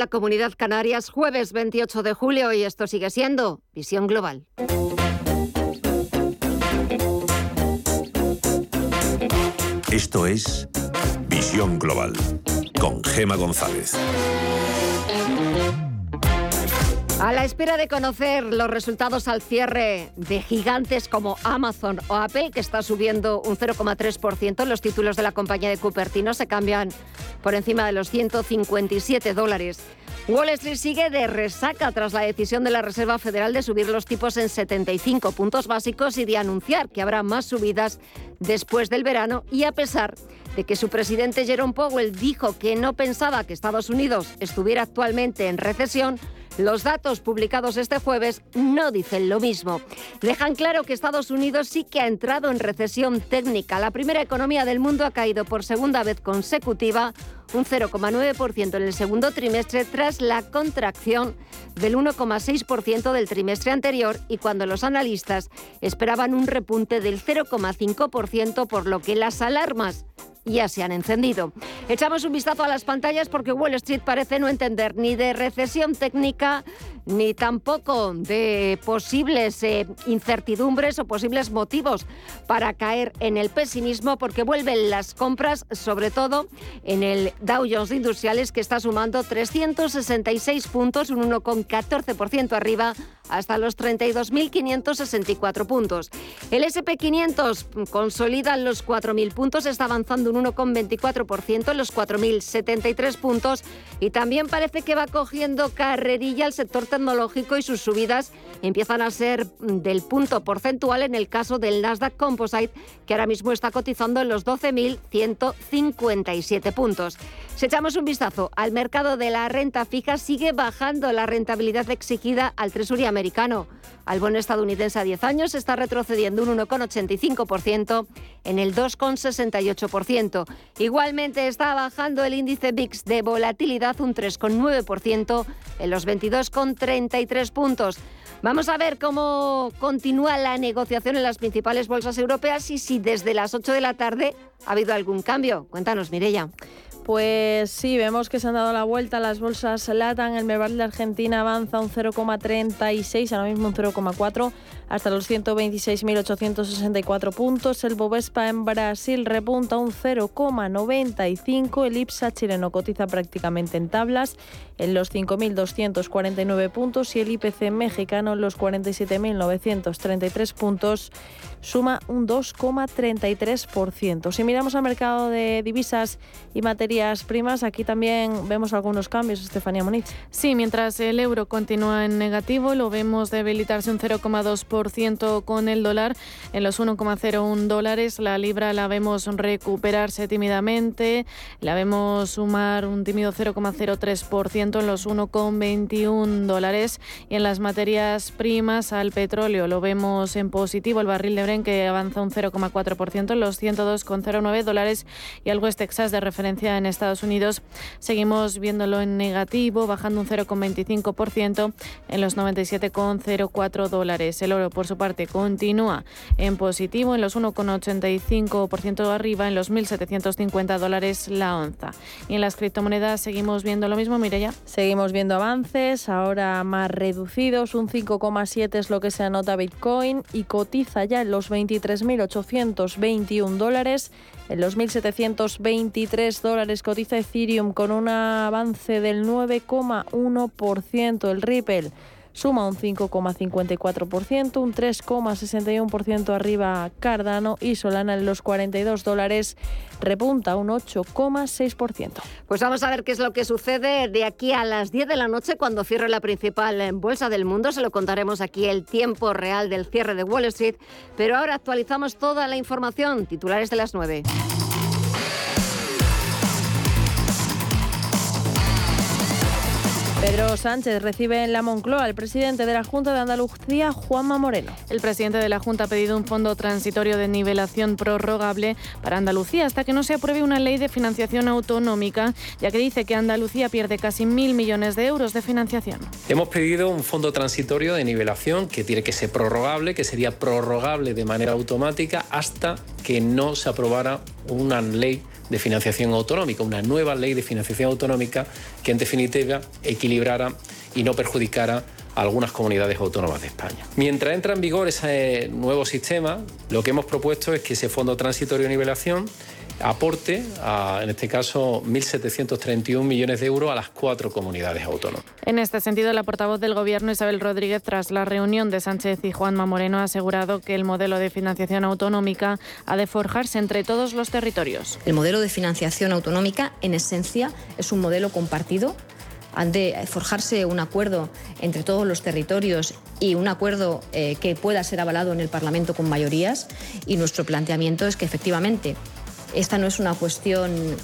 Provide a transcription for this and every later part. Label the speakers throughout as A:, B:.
A: La Comunidad Canarias, jueves 28 de julio, y esto sigue siendo Visión Global.
B: Esto es Visión Global con Gema González.
A: A la espera de conocer los resultados al cierre de gigantes como Amazon o Apple, que está subiendo un 0,3%, los títulos de la compañía de Cupertino se cambian por encima de los 157 dólares. Wall Street sigue de resaca tras la decisión de la Reserva Federal de subir los tipos en 75 puntos básicos y de anunciar que habrá más subidas después del verano y a pesar de que su presidente Jerome Powell dijo que no pensaba que Estados Unidos estuviera actualmente en recesión, los datos publicados este jueves no dicen lo mismo. Dejan claro que Estados Unidos sí que ha entrado en recesión técnica. La primera economía del mundo ha caído por segunda vez consecutiva un 0,9% en el segundo trimestre tras la contracción del 1,6% del trimestre anterior y cuando los analistas esperaban un repunte del 0,5% por lo que las alarmas ya se han encendido. Echamos un vistazo a las pantallas porque Wall Street parece no entender ni de recesión técnica ni tampoco de posibles eh, incertidumbres o posibles motivos para caer en el pesimismo porque vuelven las compras, sobre todo en el Dow Jones Industriales que está sumando 366 puntos, un 1,14% arriba hasta los 32.564 puntos. El SP500 consolida los 4.000 puntos, está avanzando un 1,24% en los 4.073 puntos y también parece que va cogiendo carrerilla el sector tecnológico y sus subidas empiezan a ser del punto porcentual en el caso del Nasdaq Composite, que ahora mismo está cotizando en los 12.157 puntos. Si echamos un vistazo al mercado de la renta fija, sigue bajando la rentabilidad exigida al Tresury americano. Al bono estadounidense a 10 años está retrocediendo un 1,85% en el 2,68%. Igualmente está bajando el índice VIX de volatilidad un 3,9% en los 22,33 puntos. Vamos a ver cómo continúa la negociación en las principales bolsas europeas y si desde las 8 de la tarde ha habido algún cambio. Cuéntanos, Mirella.
C: Pues sí, vemos que se han dado la vuelta las bolsas LATAM. El Merval de Argentina avanza un 0,36, ahora mismo un 0,4, hasta los 126.864 puntos. El Bovespa en Brasil repunta un 0,95. El IPSA chileno cotiza prácticamente en tablas en los 5.249 puntos y el IPC mexicano en los 47.933 puntos suma un 2,33%. Si miramos al mercado de divisas y materias primas, aquí también vemos algunos cambios, Estefanía Moniz.
D: Sí, mientras el euro continúa en negativo, lo vemos debilitarse un 0,2% con el dólar en los 1,01 dólares. La libra la vemos recuperarse tímidamente, la vemos sumar un tímido 0,03% en los 1,21 dólares. Y en las materias primas, al petróleo lo vemos en positivo, el barril de que avanza un 0,4% en los 102,09 dólares y el West Texas de referencia en Estados Unidos seguimos viéndolo en negativo, bajando un 0,25% en los 97,04 dólares. El oro, por su parte, continúa en positivo en los 1,85% arriba en los 1.750 dólares la onza. Y en las criptomonedas seguimos viendo lo mismo, Mireya.
C: Seguimos viendo avances, ahora más reducidos, un 5,7 es lo que se anota Bitcoin y cotiza ya en los los 23.821 dólares. En los 1.723 dólares cotiza Ethereum con un avance del 9,1%. El Ripple suma un 5,54%, un 3,61% arriba Cardano y Solana en los 42 dólares repunta un 8,6%.
A: Pues vamos a ver qué es lo que sucede de aquí a las 10 de la noche cuando cierre la principal bolsa del mundo. Se lo contaremos aquí el tiempo real del cierre de Wall Street, pero ahora actualizamos toda la información. Titulares de las 9.
C: Pedro Sánchez recibe en la Moncloa al presidente de la Junta de Andalucía, Juanma Moreno.
D: El presidente de la Junta ha pedido un fondo transitorio de nivelación prorrogable para Andalucía hasta que no se apruebe una ley de financiación autonómica, ya que dice que Andalucía pierde casi mil millones de euros de financiación.
E: Hemos pedido un fondo transitorio de nivelación que tiene que ser prorrogable, que sería prorrogable de manera automática hasta que no se aprobara una ley de financiación autonómica, una nueva ley de financiación autonómica que en definitiva equilibrara y no perjudicara a algunas comunidades autónomas de España. Mientras entra en vigor ese nuevo sistema, lo que hemos propuesto es que ese fondo transitorio de nivelación aporte, a, en este caso, 1.731 millones de euros a las cuatro comunidades autónomas.
D: En este sentido, la portavoz del Gobierno, Isabel Rodríguez, tras la reunión de Sánchez y Juanma Moreno, ha asegurado que el modelo de financiación autonómica ha de forjarse entre todos los territorios.
F: El modelo de financiación autonómica, en esencia, es un modelo compartido han de forjarse un acuerdo entre todos los territorios y un acuerdo eh, que pueda ser avalado en el Parlamento con mayorías. Y nuestro planteamiento es que efectivamente esta no es una cuestión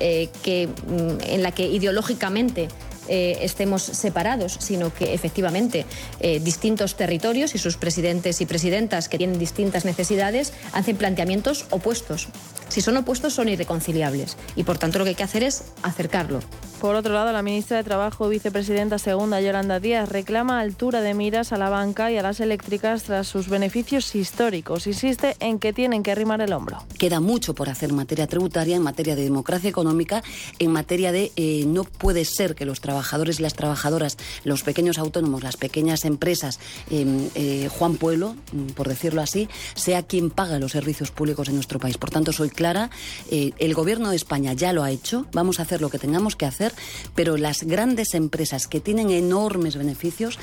F: eh, que, mm, en la que ideológicamente eh, estemos separados, sino que efectivamente eh, distintos territorios y sus presidentes y presidentas que tienen distintas necesidades hacen planteamientos opuestos. Si son opuestos son irreconciliables y por tanto lo que hay que hacer es acercarlo.
C: Por otro lado, la ministra de Trabajo, vicepresidenta segunda Yolanda Díaz, reclama altura de miras a la banca y a las eléctricas tras sus beneficios históricos. Insiste en que tienen que arrimar el hombro.
G: Queda mucho por hacer en materia tributaria, en materia de democracia económica, en materia de eh, no puede ser que los trabajadores y las trabajadoras, los pequeños autónomos, las pequeñas empresas, em, eh, Juan Pueblo, mm, por decirlo así, sea quien paga los servicios públicos en nuestro país. Por tanto, soy clara, eh, el Gobierno de España ya lo ha hecho, vamos a hacer lo que tengamos que hacer pero las grandes empresas que tienen enormes beneficios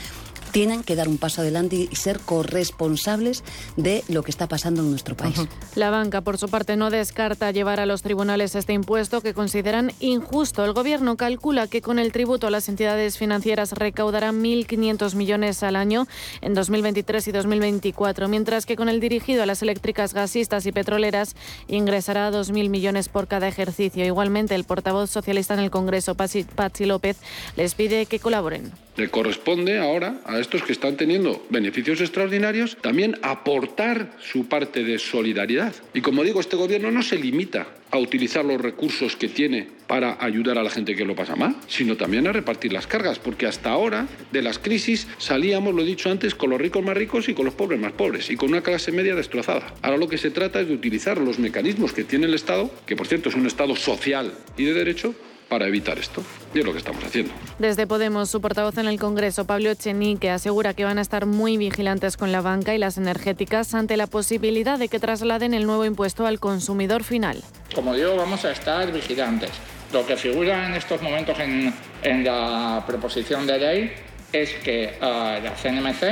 G: tienen que dar un paso adelante y ser corresponsables de lo que está pasando en nuestro país.
D: La banca, por su parte, no descarta llevar a los tribunales este impuesto que consideran injusto. El Gobierno calcula que con el tributo las entidades financieras recaudarán 1.500 millones al año en 2023 y 2024, mientras que con el dirigido a las eléctricas, gasistas y petroleras ingresará 2.000 millones por cada ejercicio. Igualmente, el portavoz socialista en el Congreso, Pachi López, les pide que colaboren.
H: Le corresponde ahora a estos que están teniendo beneficios extraordinarios también aportar su parte de solidaridad. Y como digo, este gobierno no se limita a utilizar los recursos que tiene para ayudar a la gente que lo pasa mal, sino también a repartir las cargas, porque hasta ahora de las crisis salíamos, lo he dicho antes, con los ricos más ricos y con los pobres más pobres, y con una clase media destrozada. Ahora lo que se trata es de utilizar los mecanismos que tiene el Estado, que por cierto es un Estado social y de derecho, para evitar esto. Y es lo que estamos haciendo.
D: Desde Podemos, su portavoz en el Congreso, Pablo Echenique, asegura que van a estar muy vigilantes con la banca y las energéticas ante la posibilidad de que trasladen el nuevo impuesto al consumidor final.
I: Como digo, vamos a estar vigilantes. Lo que figura en estos momentos en, en la proposición de ley es que uh, la CNMC,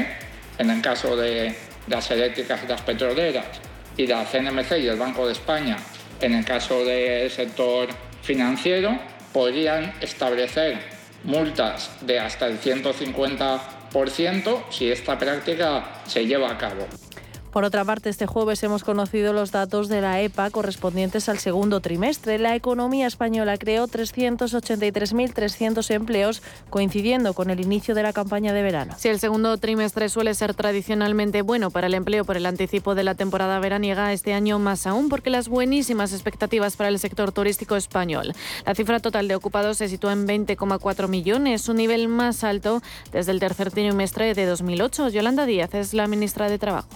I: en el caso de las eléctricas y las petroleras, y la CNMC y el Banco de España, en el caso del sector financiero, podrían establecer multas de hasta el 150% si esta práctica se lleva a cabo.
C: Por otra parte, este jueves hemos conocido los datos de la EPA correspondientes al segundo trimestre. La economía española creó 383.300 empleos, coincidiendo con el inicio de la campaña de verano.
D: Si el segundo trimestre suele ser tradicionalmente bueno para el empleo por el anticipo de la temporada veraniega, este año más aún porque las buenísimas expectativas para el sector turístico español. La cifra total de ocupados se sitúa en 20,4 millones, su nivel más alto desde el tercer trimestre de 2008. Yolanda Díaz es la ministra de Trabajo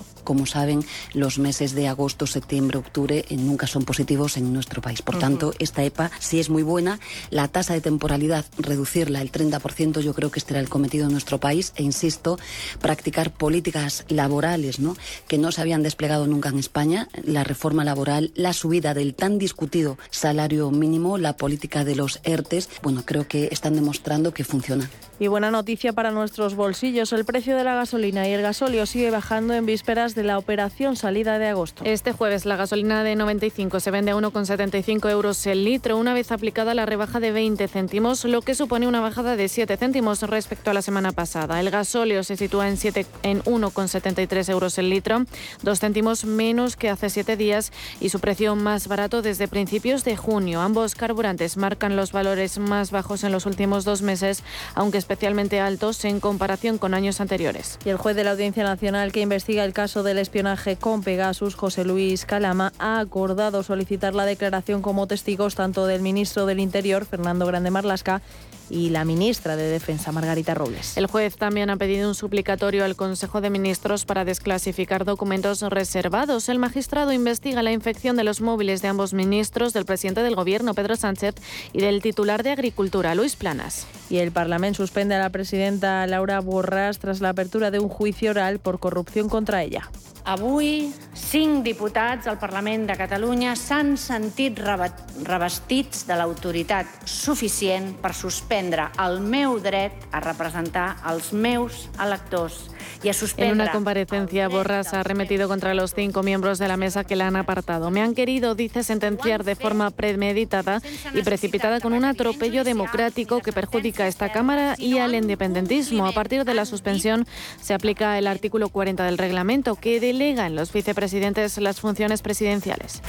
G: saben, los meses de agosto, septiembre, octubre eh, nunca son positivos en nuestro país. Por tanto, esta EPA sí es muy buena. La tasa de temporalidad, reducirla el 30%, yo creo que este era el cometido de nuestro país. E insisto, practicar políticas laborales ¿no? que no se habían desplegado nunca en España. La reforma laboral, la subida del tan discutido salario mínimo, la política de los ERTES, bueno, creo que están demostrando que funciona.
C: Y buena noticia para nuestros bolsillos. El precio de la gasolina y el gasóleo sigue bajando en vísperas de la operación salida de agosto.
D: Este jueves la gasolina de 95 se vende a 1,75 euros el litro, una vez aplicada la rebaja de 20 céntimos, lo que supone una bajada de 7 céntimos respecto a la semana pasada. El gasóleo se sitúa en, en 1,73 euros el litro, dos céntimos menos que hace siete días y su precio más barato desde principios de junio. Ambos carburantes marcan los valores más bajos en los últimos dos meses, aunque especialmente altos en comparación con años anteriores.
C: Y el juez de la Audiencia Nacional que investiga el caso del espionaje con Pegasus, José Luis Calama, ha acordado solicitar la declaración como testigos tanto del ministro del Interior, Fernando Grande Marlasca, y la ministra de Defensa, Margarita Robles.
D: El juez también ha pedido un suplicatorio al Consejo de Ministros para desclasificar documentos reservados. El magistrado investiga la infección de los móviles de ambos ministros, del presidente del Gobierno, Pedro Sánchez, y del titular de Agricultura, Luis Planas.
C: Y el Parlamento suspende a la presidenta Laura Borràs tras la apertura de un juicio oral por corrupción contra ella.
J: Avui, cinc diputats al Parlament de Catalunya s'han sentit revestits de l'autoritat suficient per suspendre el meu dret a representar els meus electors y a suspendre...
D: En una comparecencia, Borras ha arremetido contra los cinco miembros de la mesa que la han apartado. Me han querido, dice, sentenciar de forma premeditada y precipitada con un atropello democrático que perjudica a esta Cámara y al independentismo. A partir de la suspensión se aplica el artículo 40 del reglamento que delega en los vicepresidentes las funciones presidenciales.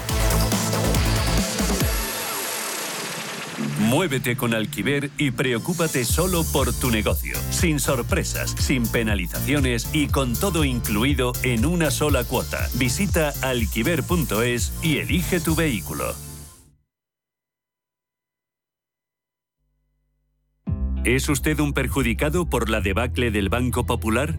K: Muévete con Alquiver y preocúpate solo por tu negocio, sin sorpresas, sin penalizaciones y con todo incluido en una sola cuota. Visita alquiver.es y elige tu vehículo. ¿Es usted un perjudicado por la debacle del Banco Popular?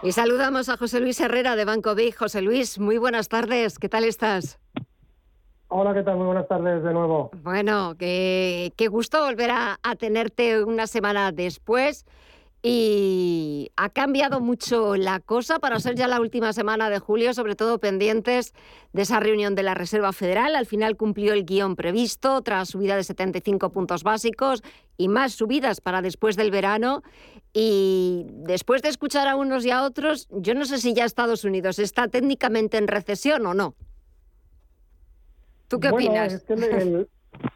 A: Y saludamos a José Luis Herrera de Banco Big. José Luis, muy buenas tardes. ¿Qué tal estás?
L: Hola, ¿qué tal? Muy buenas tardes de nuevo.
A: Bueno, qué, qué gusto volver a, a tenerte una semana después. Y ha cambiado mucho la cosa para ser ya la última semana de julio, sobre todo pendientes de esa reunión de la Reserva Federal. Al final cumplió el guion previsto, tras subida de 75 puntos básicos y más subidas para después del verano. Y después de escuchar a unos y a otros, yo no sé si ya Estados Unidos está técnicamente en recesión o no. ¿Tú qué opinas?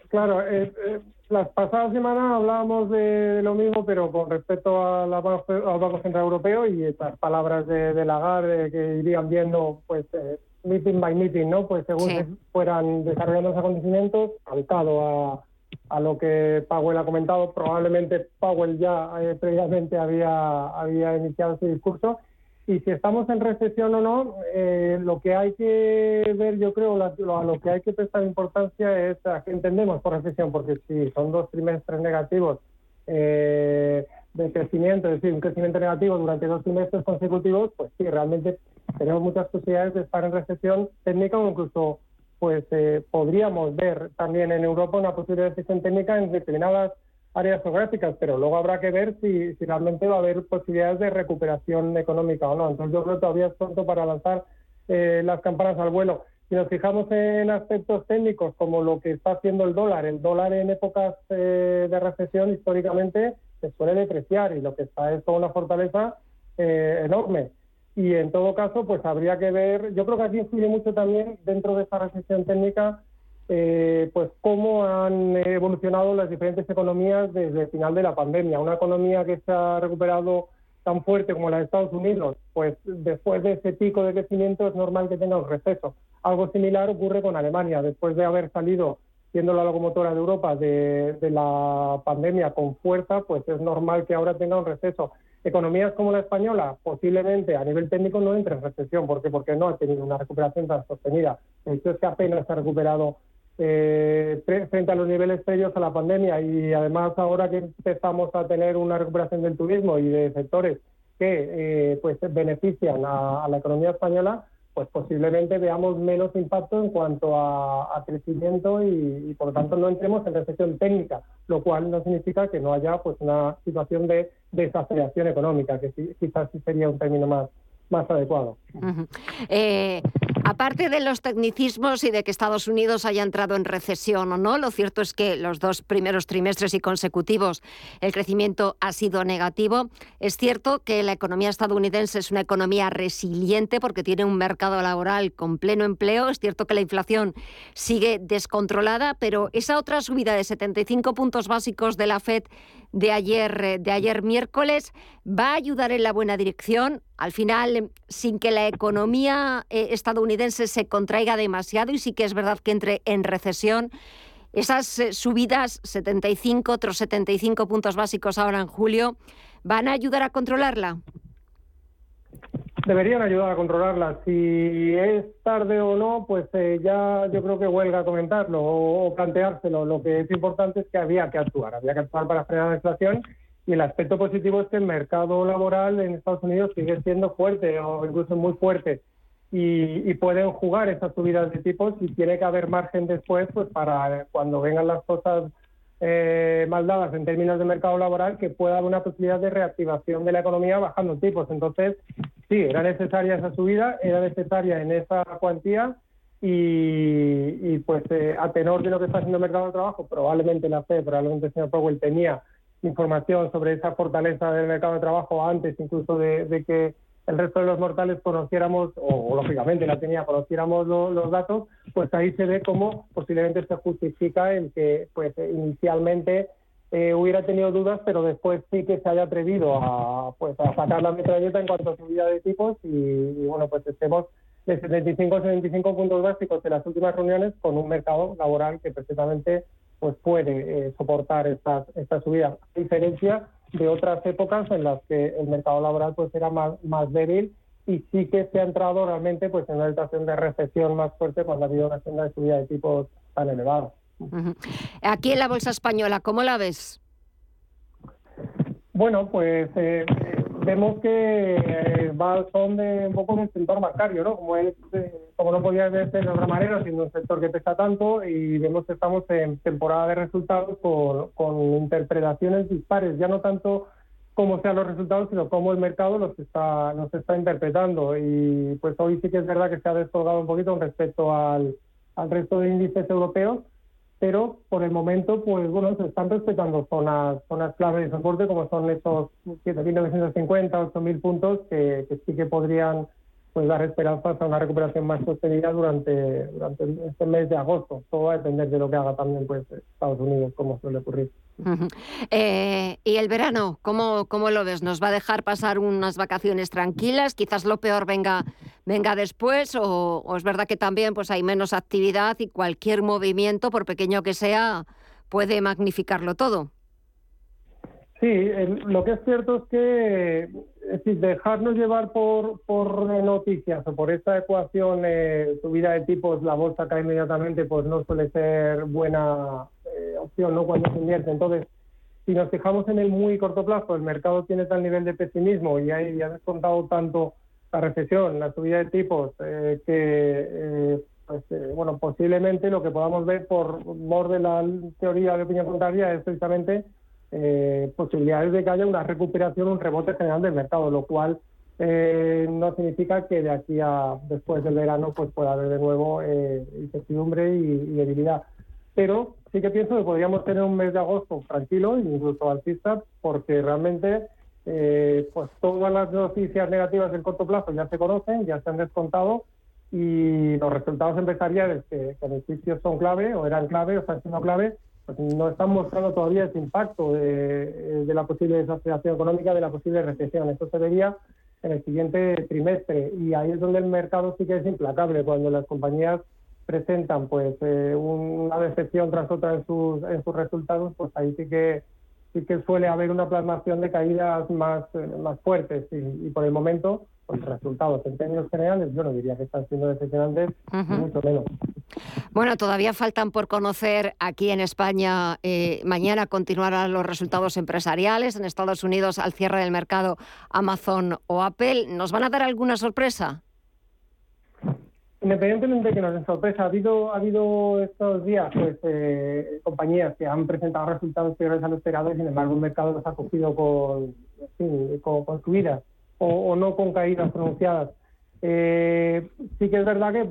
L: claro, eh, eh, las pasadas semanas hablábamos de, lo mismo, pero con respecto al Banco Central Europeo y estas palabras de, de Lagarde que irían viendo, pues, eh, meeting by meeting, ¿no? Pues según se fueran desarrollando los acontecimientos, calcado a, a lo que Powell ha comentado, probablemente Powell ya eh, previamente había, había iniciado su discurso. Y si estamos en recesión o no, eh, lo que hay que ver, yo creo, a lo que hay que prestar importancia es a qué entendemos por recesión, porque si son dos trimestres negativos eh, de crecimiento, es decir, un crecimiento negativo durante dos trimestres consecutivos, pues sí, realmente tenemos muchas posibilidades de estar en recesión técnica o incluso pues eh, podríamos ver también en Europa una posible recesión técnica en determinadas áreas geográficas, pero luego habrá que ver si, realmente va a haber posibilidades de recuperación económica o no. Entonces yo creo que todavía es pronto para lanzar eh, las campanas al vuelo. Si nos fijamos en aspectos técnicos como lo que está haciendo el dólar, el dólar en épocas eh, de recesión históricamente se suele depreciar y lo que está es con una fortaleza eh, enorme. Y en todo caso, pues habría que ver, yo creo que aquí influye mucho también dentro de esta recesión técnica eh, pues cómo han evolucionado las diferentes economías desde el final de la pandemia. Una economía que se ha recuperado tan fuerte como la de Estados Unidos, pues después de ese pico de crecimiento es normal que tenga un receso. Algo similar ocurre con Alemania. Después de haber salido siendo la locomotora de Europa de, de, la pandemia con fuerza, pues es normal que ahora tenga un receso. Economías como la española posiblemente a nivel técnico no entre en recesión. ¿Por qué? Porque no ha tenido una recuperación tan sostenida. De hecho, es que apenas ha recuperado eh, frente a los niveles previos a la pandemia y además ahora que empezamos a tener una recuperación del turismo y de sectores que eh, pues benefician a, la economía española, pues posiblemente veamos menos impacto en cuanto a, crecimiento y, por lo tanto no entremos en recesión técnica, lo cual no significa que no haya pues una situación de desaceleración económica, que quizás sí sería un término más, más adecuado.
A: Eh, Aparte de los tecnicismos y de que Estados Unidos haya entrado en recesión o no, lo cierto es que los dos primeros trimestres y consecutivos el crecimiento ha sido negativo. Es cierto que la economía estadounidense es una economía resiliente porque tiene un mercado laboral con pleno empleo. Es cierto que la inflación sigue descontrolada, pero esa otra subida de 75 puntos básicos de la Fed de ayer, eh, de ayer miércoles va a ayudar en la buena dirección. Al final, sin que la economía eh, estadounidense se contraiga demasiado y sí que es verdad que entre en recesión, esas eh, subidas, 75, otros 75 puntos básicos ahora en julio, ¿van a ayudar a controlarla?
L: deberían ayudar a controlarla. Si es tarde o no, pues eh, ya yo creo que huelga comentarlo o, planteárselo. Lo que es importante es que había que actuar, había que actuar para frenar la inflación y el aspecto positivo es que el mercado laboral en Estados Unidos sigue siendo fuerte o incluso muy fuerte y, y pueden jugar esas subidas de tipos y tiene que haber margen después pues para cuando vengan las cosas eh, mal dadas en términos de mercado laboral que pueda haber una posibilidad de reactivación de la economía bajando tipos. Entonces, sí, era necesaria esa subida, era necesaria en esa cuantía y, pues eh, a tenor de lo que está haciendo el mercado de trabajo, probablemente la FED, probablemente el señor Powell tenía información sobre esa fortaleza del mercado de trabajo antes incluso de que el resto de los mortales conociéramos, o, lógicamente la tenía, conociéramos los datos, pues ahí se ve cómo posiblemente se justifica el que pues inicialmente eh, hubiera tenido dudas, pero después sí que se haya atrevido a, pues, a sacar la metralleta en cuanto a subida de tipos y, bueno, pues estemos de 75 a 75 puntos básicos en las últimas reuniones con un mercado laboral que perfectamente pues puede eh, soportar estas, estas subidas. A diferencia de otras épocas en las que el mercado laboral pues era más, más débil y sí que se ha entrado realmente pues en una situación de recesión más fuerte cuando ha habido una senda de subida de tipos tan elevada.
A: Aquí en la bolsa española, ¿cómo la ves?
L: Bueno, pues eh, vemos que eh, va son de un poco del sector bancario, ¿no? Como, es, eh, como no podía ser de otra manera, siendo un sector que pesa tanto, y vemos que estamos en temporada de resultados con, con interpretaciones dispares, ya no tanto cómo sean los resultados, sino cómo el mercado los está, los está interpretando. Y pues hoy sí que es verdad que se ha descolgado un poquito con respecto al, al resto de índices europeos, pero por el momento, pues bueno, se están respetando zonas, zonas clave de soporte, como son esos 7.950, 8.000 puntos, que, sí que podrían pues dar esperanzas a una recuperación más sostenida durante, durante este mes de agosto. Todo va a depender de lo que haga también pues Estados Unidos, como suele ocurrir.
A: Eh, ¿Y el verano? ¿cómo, ¿Cómo lo ves? ¿Nos va a dejar pasar unas vacaciones tranquilas? ¿Quizás lo peor venga, venga después? O, ¿O, es verdad que también pues, hay menos actividad y cualquier movimiento, por pequeño que sea, puede magnificarlo todo?
L: Sí, lo que es cierto es que dejarnos llevar por, por noticias o por esta ecuación eh, subida de tipos, la bolsa cae inmediatamente, pues no suele ser buena eh, opción ¿no? cuando se invierte. Entonces, si nos fijamos en el muy corto plazo, el mercado tiene tal nivel de pesimismo y hay, ha descontado tanto la recesión, la subida de tipos, eh, que eh, pues, bueno, posiblemente lo que podamos ver por mor de la teoría de opinión contraria es precisamente eh, posibilidades de que haya una recuperación, un rebote general del mercado, lo cual eh, no significa que de aquí a después del verano pues pueda haber de nuevo eh, incertidumbre y, debilidad. Pero sí que pienso que podríamos tener un mes de agosto tranquilo, incluso alcista, porque realmente eh, pues todas las noticias negativas del corto plazo ya se conocen, ya se han descontado y los resultados empresariales que, que en el son clave o eran clave o están siendo clave pues no están mostrando todavía ese impacto de, de, la posible desaceleración económica, de la posible recesión. Esto se vería en el siguiente trimestre. Y ahí es donde el mercado sí que es implacable, cuando las compañías presentan pues eh, una decepción tras otra en sus, en sus resultados, pues ahí sí que sí que suele haber una plasmación de caídas más, eh, más fuertes. Y por el momento los resultados en términos generales yo no diría que están siendo decepcionantes, mucho menos.
A: Bueno, todavía faltan por conocer aquí en España. Eh, mañana continuarán los resultados empresariales. En Estados Unidos, al cierre del mercado, Amazon o Apple. ¿Nos van a dar alguna sorpresa?
L: Independientemente de que nos den sorpresa, ha habido, ha habido estos días pues, eh, compañías que han presentado resultados peores a lo esperado y sin embargo el mercado los ha cogido con, con, con subidas o, no con caídas pronunciadas. Eh, sí que es verdad que,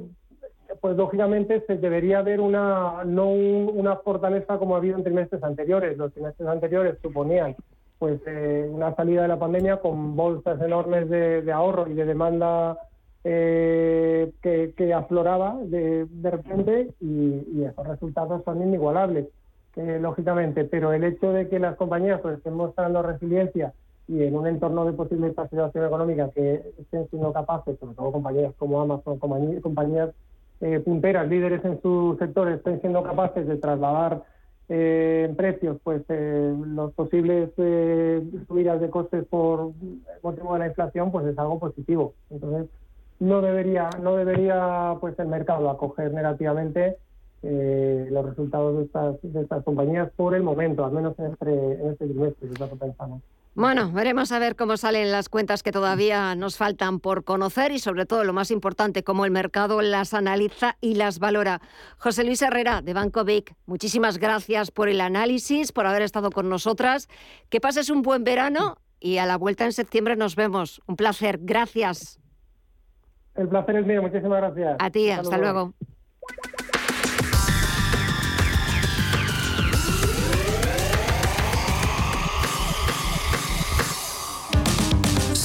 L: pues lógicamente, se debería ver una no una fortaleza como ha habido en trimestres anteriores. Los trimestres anteriores suponían pues eh, una salida de la pandemia con bolsas enormes de, ahorro y de demanda eh, que, afloraba de, repente y, esos resultados son inigualables, lógicamente. Pero el hecho de que las compañías pues, estén mostrando resiliencia y en un entorno de posible situación económica que estén siendo capaces, sobre todo compañías como Amazon, compañías, eh, punteras, líderes en su sector, estén siendo capaces de trasladar eh, en precios pues eh, los posibles subidas de costes por motivo de la inflación, pues es algo positivo. Entonces, no debería, no debería pues el mercado acoger negativamente los resultados de estas, de estas compañías por el momento, al menos en este, en este trimestre, es lo que pensamos.
A: Bueno, veremos a ver cómo salen las cuentas que todavía nos faltan por conocer y sobre todo lo más importante, cómo el mercado las analiza y las valora. José Luis Herrera de Banco Vic, muchísimas gracias por el análisis, por haber estado con nosotras. Que pases un buen verano y a la vuelta en septiembre nos vemos. Un placer, gracias.
L: El placer es mío, muchísimas gracias.
A: A ti, hasta, luego.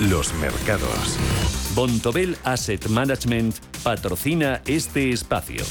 B: los mercados.
K: Bontobel Asset Management patrocina este espacio.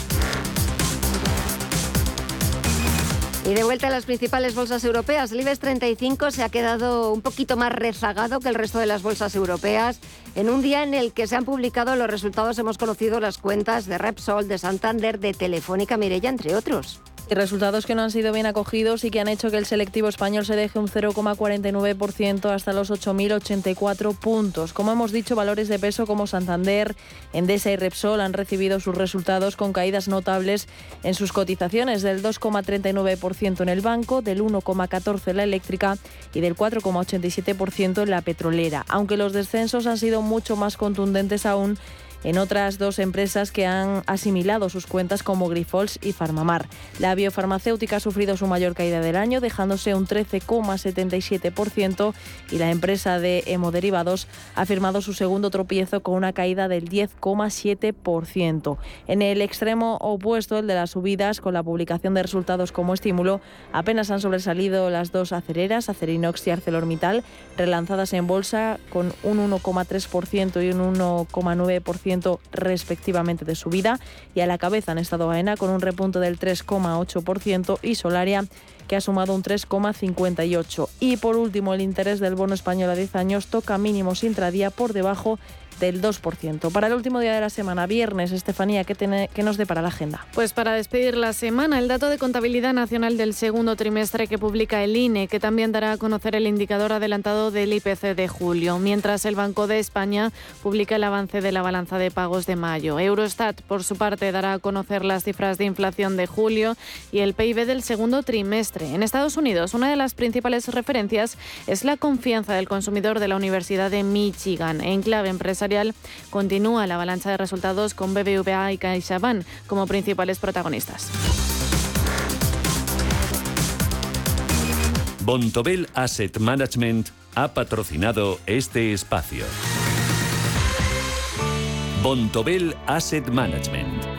A: Y de vuelta a las principales bolsas europeas, el IBEX 35 se ha quedado un poquito más rezagado que el resto de las bolsas europeas. En un día en el que se han publicado los resultados, hemos conocido las cuentas de Repsol, de Santander, de Telefónica Mirella, entre otros.
C: Resultados que no han sido bien acogidos y que han hecho que el selectivo español se deje un 0,49% hasta los 8.084 puntos. Como hemos dicho, valores de peso como Santander, Endesa y Repsol han recibido sus resultados con caídas notables en sus cotizaciones del 2,39% en el banco, del 1,14% en la eléctrica y del 4,87% en la petrolera. Aunque los descensos han sido mucho más contundentes aún en otras dos empresas que han asimilado sus cuentas como Grifols y Farmamar. La biofarmacéutica ha sufrido su mayor caída del año, dejándose un 13,77% y la empresa de hemoderivados ha firmado su segundo tropiezo con una caída del 10,7%. En el extremo opuesto, el de las subidas, con la publicación de resultados como estímulo, apenas han sobresalido las dos acereras, Acerinox y ArcelorMittal, relanzadas en bolsa con un 1,3% y un 1,9% respectivamente de subida y a la cabeza han estado AENA con un repunto del 3,8% y Solaria que ha sumado un 3,58. Y por último, el interés del bono español a 10 años toca mínimos intradía por debajo del 2%. Para el último día de la semana, viernes, Estefanía, ¿qué, tiene, ¿qué nos depara la agenda?
D: Pues para despedir la semana, el dato de contabilidad nacional del segundo trimestre que publica el INE, que también dará a conocer el indicador adelantado del IPC de julio, mientras el Banco de España publica el avance de la balanza de pagos de mayo. Eurostat, por su parte, dará a conocer las cifras de inflación de julio y el PIB del segundo trimestre. En Estados Unidos, una de las principales referencias es la confianza del consumidor de la Universidad de Michigan. En clave empresarial, continúa la avalancha de resultados con BBVA y CaixaBank como principales protagonistas.
K: Bontobel Asset Management ha patrocinado este espacio. Bontobel Asset Management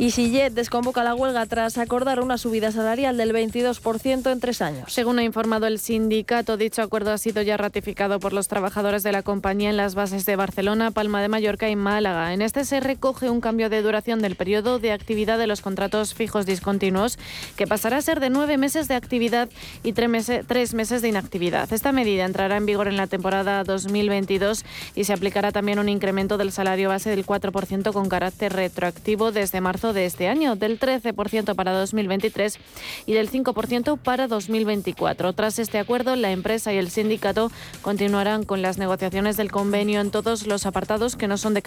C: EasyJet desconvoca la huelga tras acordar una subida salarial del 22% en tres años.
D: Según ha informado el sindicato, dicho acuerdo ha sido ya ratificado por los trabajadores de la compañía en las bases de Barcelona, Palma de Mallorca y Málaga. En este se recoge un cambio de duración del periodo de actividad de los contratos fijos discontinuos, que pasará a ser de nueve meses de actividad y tres meses, tres meses de inactividad. Esta medida entrará en vigor en la temporada 2022 y se aplicará también un incremento del salario base del 4% con carácter retroactivo desde marzo de este año, del 13% para 2023 y del 5% para 2024. Tras este acuerdo, la empresa y el sindicato continuarán con las negociaciones del convenio en todos los apartados que no son de,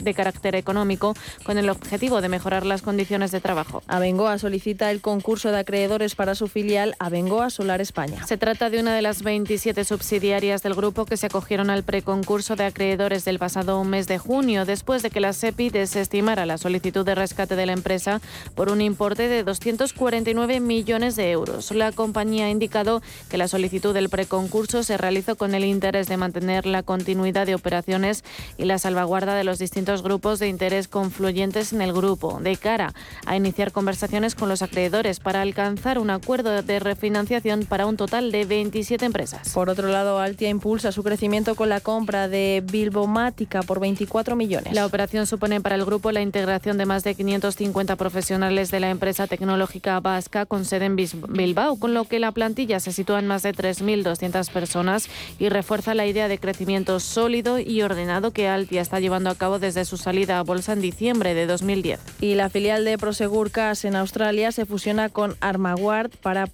D: de carácter económico, con el objetivo de mejorar las condiciones de trabajo.
C: Abengoa solicita el concurso de acreedores para su filial Abengoa Solar España.
D: Se trata de una de las 27 subsidiarias del grupo que se acogieron al preconcurso de acreedores del pasado mes de junio, después de que la SEPI desestimara la solicitud de rescate de la empresa por un importe de 249 millones de euros. La compañía ha indicado que la solicitud del preconcurso se realizó con el interés de mantener la continuidad de operaciones y la salvaguarda de los distintos grupos de interés confluyentes en el grupo, de cara a iniciar conversaciones con los acreedores para alcanzar un acuerdo de refinanciación para un total de 27 empresas.
C: Por otro lado, Altia impulsa su crecimiento con la compra de Bilbomática por 24 millones.
D: La operación supone para el grupo la integración de más de 550 50 profesionales de la empresa tecnológica vasca con sede en Bilbao, con lo que la plantilla se sitúa en más de 3.200 personas y refuerza la idea de crecimiento sólido y ordenado que Altia está llevando a cabo desde su salida a bolsa en diciembre de 2010.
C: Y la filial de Prosegur Cash en Australia se fusiona con Armaguard para,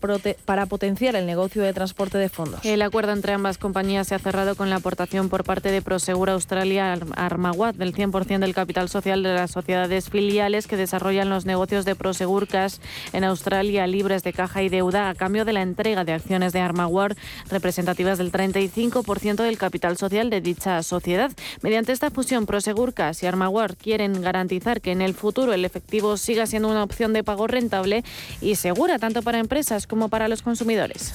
C: para potenciar el negocio de transporte de fondos.
D: El acuerdo entre ambas compañías se ha cerrado con la aportación por parte de Prosegur Australia Armaguard del 100% del capital social de las sociedades filiales que desarrollan desarrollan los negocios de Prosegur Cash en Australia libres de caja y deuda a cambio de la entrega de acciones de Armaguard representativas del 35% del capital social de dicha sociedad. Mediante esta fusión, Prosegur Cash y Armaguard quieren garantizar que en el futuro el efectivo siga siendo una opción de pago rentable y segura tanto para empresas como para los consumidores.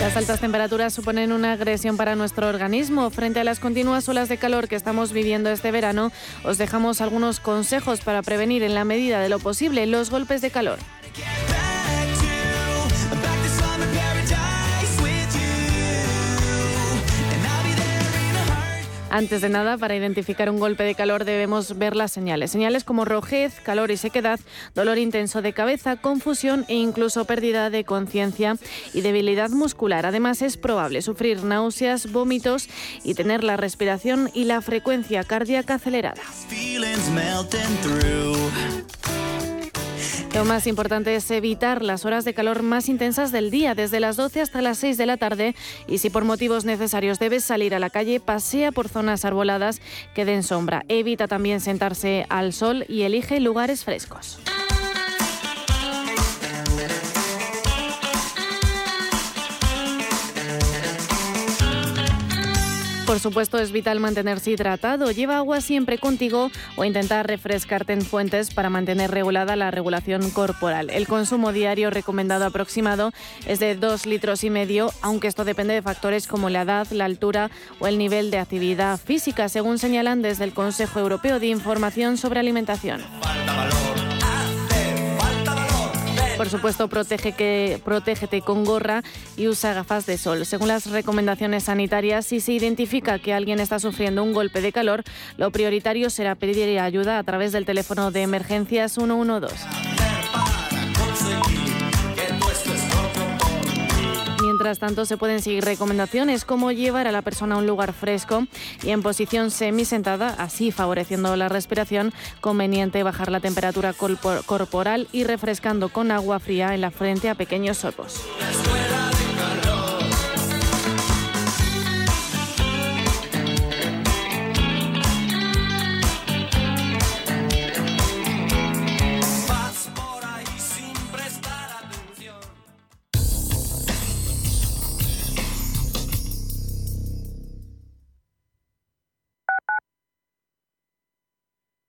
D: Las altas temperaturas suponen una agresión para nuestro organismo. Frente a las continuas olas de calor que estamos viviendo este verano, os dejamos algunos consejos para prevenir en la medida de lo posible los golpes de calor. Antes de nada, para identificar un golpe de calor debemos ver las señales. Señales como rojez, calor y sequedad, dolor intenso de cabeza, confusión e incluso pérdida de conciencia y debilidad muscular. Además, es probable sufrir náuseas, vómitos y tener la respiración y la frecuencia cardíaca acelerada. Lo más importante es evitar las horas de calor más intensas del día, desde las 12 hasta las 6 de la tarde, y si por motivos necesarios debes salir a la calle, pasea por zonas arboladas que den sombra. Evita también sentarse al sol y elige lugares frescos. Por supuesto, es vital mantenerse hidratado. Lleva agua siempre contigo o intentar refrescarte en fuentes para mantener regulada la regulación corporal. El consumo diario recomendado aproximado es de 2 litros y medio, aunque esto depende de factores como la edad, la altura o el nivel de actividad física, según señalan desde el Consejo Europeo de Información sobre Alimentación. Por supuesto, protege que, protégete con gorra y usa gafas de sol. Según las recomendaciones sanitarias, si se identifica que alguien está sufriendo un golpe de calor, lo prioritario será pedir ayuda a través del teléfono de emergencias 112. Tanto, se pueden seguir recomendaciones como llevar a la persona a un lugar fresco y en posición semisentada, así favoreciendo la respiración, conveniente bajar la temperatura corporal y refrescando con agua fría en la frente a pequeños sorbos.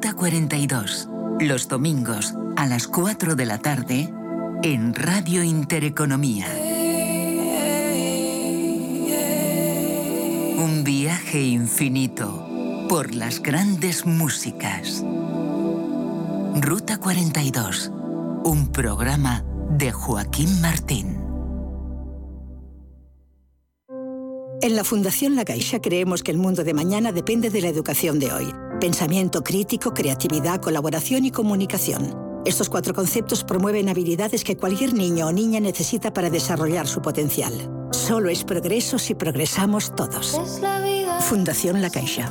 M: Ruta 42. Los domingos a las 4 de la tarde en Radio Intereconomía. Un viaje infinito por las grandes músicas. Ruta 42. Un programa de Joaquín Martín.
N: En la Fundación La Caixa creemos que el mundo de mañana depende de la educación de hoy. Pensamiento crítico, creatividad, colaboración y comunicación. Estos cuatro conceptos promueven habilidades que cualquier niño o niña necesita para desarrollar su potencial. Solo es progreso si progresamos todos. Fundación La Caixa.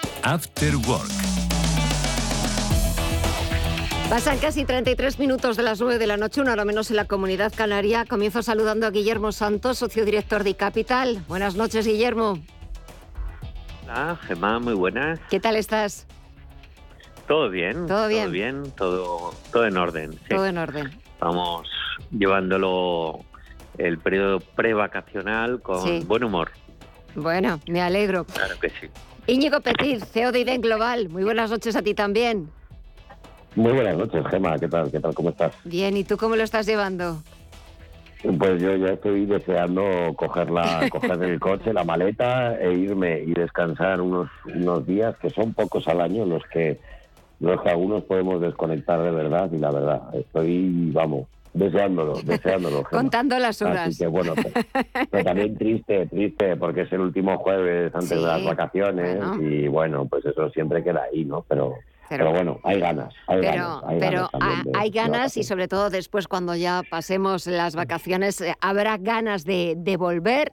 K: After Work.
A: Pasan casi 33 minutos de las 9 de la noche, una hora menos en la comunidad canaria. Comienzo saludando a Guillermo Santos, socio director de Capital. Buenas noches, Guillermo.
O: Hola, Gemma, muy buenas.
A: ¿Qué tal estás?
O: Todo bien.
A: Todo bien.
O: Todo bien, todo, todo en orden. sí.
A: Todo en orden.
O: Estamos llevándolo el periodo prevacacional con
A: Sí.
O: buen humor.
A: Bueno, me alegro.
O: Claro que sí.
A: Íñigo Petit, CEO de IDEN Global. Muy buenas noches a ti también.
P: Muy buenas noches, Gema. ¿Qué tal? ¿Qué tal? ¿Cómo estás?
A: Bien, ¿y tú cómo lo estás llevando?
P: Pues yo ya estoy deseando coger, la, coger el coche, la maleta e irme y descansar unos, unos días, que son pocos al año los que, los que algunos podemos desconectar de verdad y la verdad. Estoy, vamos, deseándolo, deseándolo.
A: Contando las horas.
P: Así que bueno, pero, pero también triste, triste, porque es el último jueves antes
A: Sí,
P: de las vacaciones
A: bueno.
P: y bueno, pues eso siempre queda ahí, ¿no? Pero, pero, bueno, hay ganas, hay
A: Pero,
P: ganas. Hay
A: pero
P: ganas de-
A: hay ganas y sobre todo después cuando ya pasemos las vacaciones eh, habrá ganas de, de volver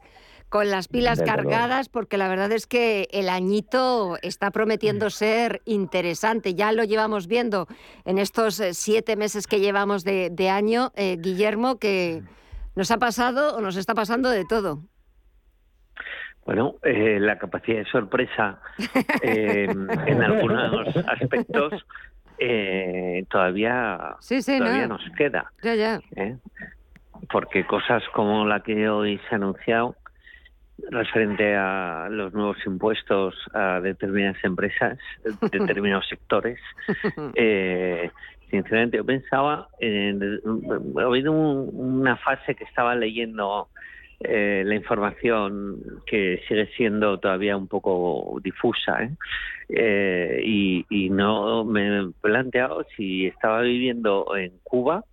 A: con las pilas cargadas porque la verdad es que el añito está prometiendo ser interesante. Ya lo llevamos viendo en estos eh, siete meses que llevamos de, de año, eh, Guillermo, que nos ha pasado o nos está pasando de todo.
O: Bueno, eh, la capacidad de sorpresa eh, en algunos aspectos eh, todavía,
A: Sí, sí,
O: todavía
A: no.
O: nos queda.
A: Ya, ya.
O: ¿eh? Porque cosas como la que hoy se ha anunciado referente a los nuevos impuestos a determinadas empresas, determinados sectores, eh, sinceramente yo pensaba, en, un- una fase que estaba leyendo eh, la información que sigue siendo todavía un poco difusa ¿eh? Eh, y, y no me he planteado si estaba viviendo en Cuba,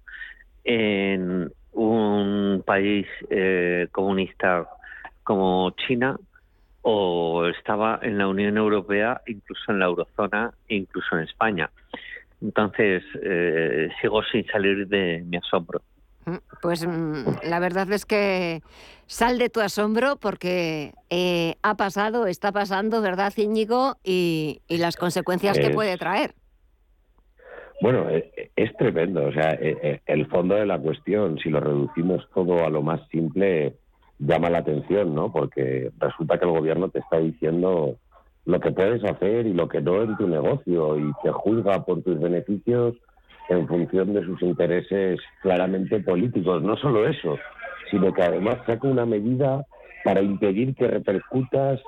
O: en un país eh, comunista como China o estaba en la Unión Europea, incluso en la eurozona, incluso en España. Entonces, eh, sigo sin salir de mi asombro.
A: Mm, Pues mm, la verdad es que sal de tu asombro porque eh, ha pasado, está pasando, ¿verdad, Íñigo? Y, y las consecuencias que puede traer.
P: Bueno, eh, es tremendo. O sea, eh, el fondo de la cuestión, si lo reducimos todo a lo más simple, llama la atención, ¿no? Porque resulta que el gobierno te está diciendo lo que puedes hacer y lo que no en tu negocio y te juzga por tus beneficios en función de sus intereses claramente políticos. No solo eso, sino que además saca una medida para impedir que repercutas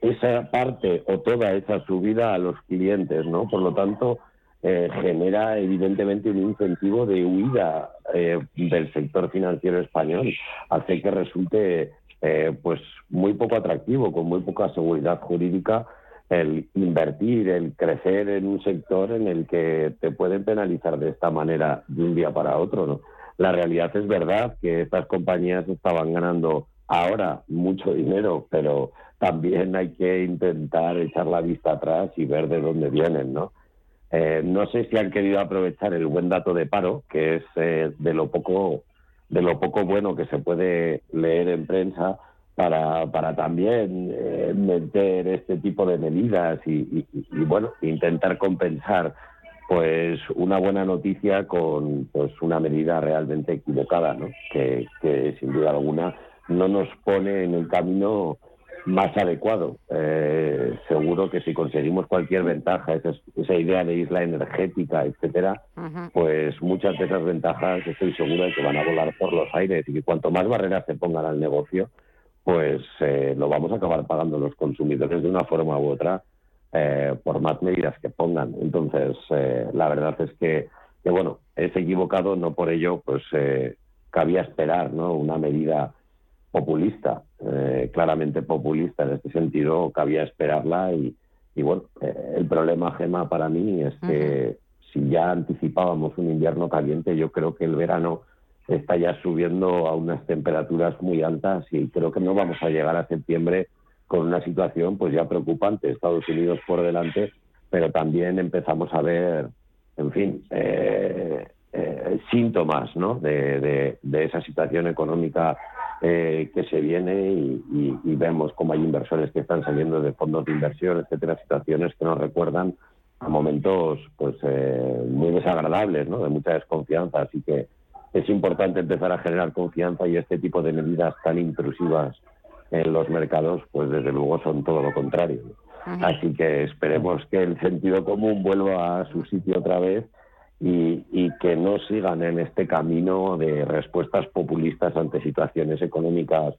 P: esa parte o toda esa subida a los clientes, ¿no? Por lo tanto, eh, genera evidentemente un incentivo de huida eh, del sector financiero español, hace que resulte eh, pues muy poco atractivo, con muy poca seguridad jurídica el invertir, el crecer en un sector en el que te pueden penalizar de esta manera de un día para otro. La realidad es verdad que estas compañías estaban ganando ahora mucho dinero, pero también hay que intentar echar la vista atrás y ver de dónde vienen, ¿no? Eh, no sé si han querido aprovechar el buen dato de paro, que es eh, de lo poco de lo poco bueno que se puede leer en prensa para, para también eh, meter este tipo de medidas y, y- y, bueno intentar compensar pues una buena noticia con pues una medida realmente equivocada, ¿no? que, que sin duda alguna no nos pone en el camino más adecuado. Eh, seguro que si conseguimos cualquier ventaja, esa, esa idea de isla energética, etcétera, pues muchas de esas ventajas estoy seguro de que van a volar por los aires y que cuanto más barreras se pongan al negocio, pues eh, lo vamos a acabar pagando los consumidores de una forma u otra eh, por más medidas que pongan. Entonces, eh, la verdad es que, que, bueno, es equivocado, no por ello, pues eh, cabía esperar, ¿no? Una medida populista, eh, claramente populista en este sentido, cabía esperarla y, y bueno, eh, el problema, Gema, para mí es que si ya anticipábamos un invierno caliente, yo creo que el verano está ya subiendo a unas temperaturas muy altas y creo que no vamos a llegar a septiembre con una situación pues ya preocupante. Estados Unidos por delante, pero también empezamos a ver, en fin, eh, eh, síntomas ¿no? de, de- de esa situación económica eh, que se viene y, y- y vemos cómo hay inversores que están saliendo de fondos de inversión, etcétera, situaciones que nos recuerdan a momentos pues eh, muy desagradables, ¿no? de mucha desconfianza. Así que es importante empezar a generar confianza y este tipo de medidas tan intrusivas en los mercados, pues desde luego son todo lo contrario. Así que esperemos que el sentido común vuelva a su sitio otra vez y, que no sigan en este camino de respuestas populistas ante situaciones económicas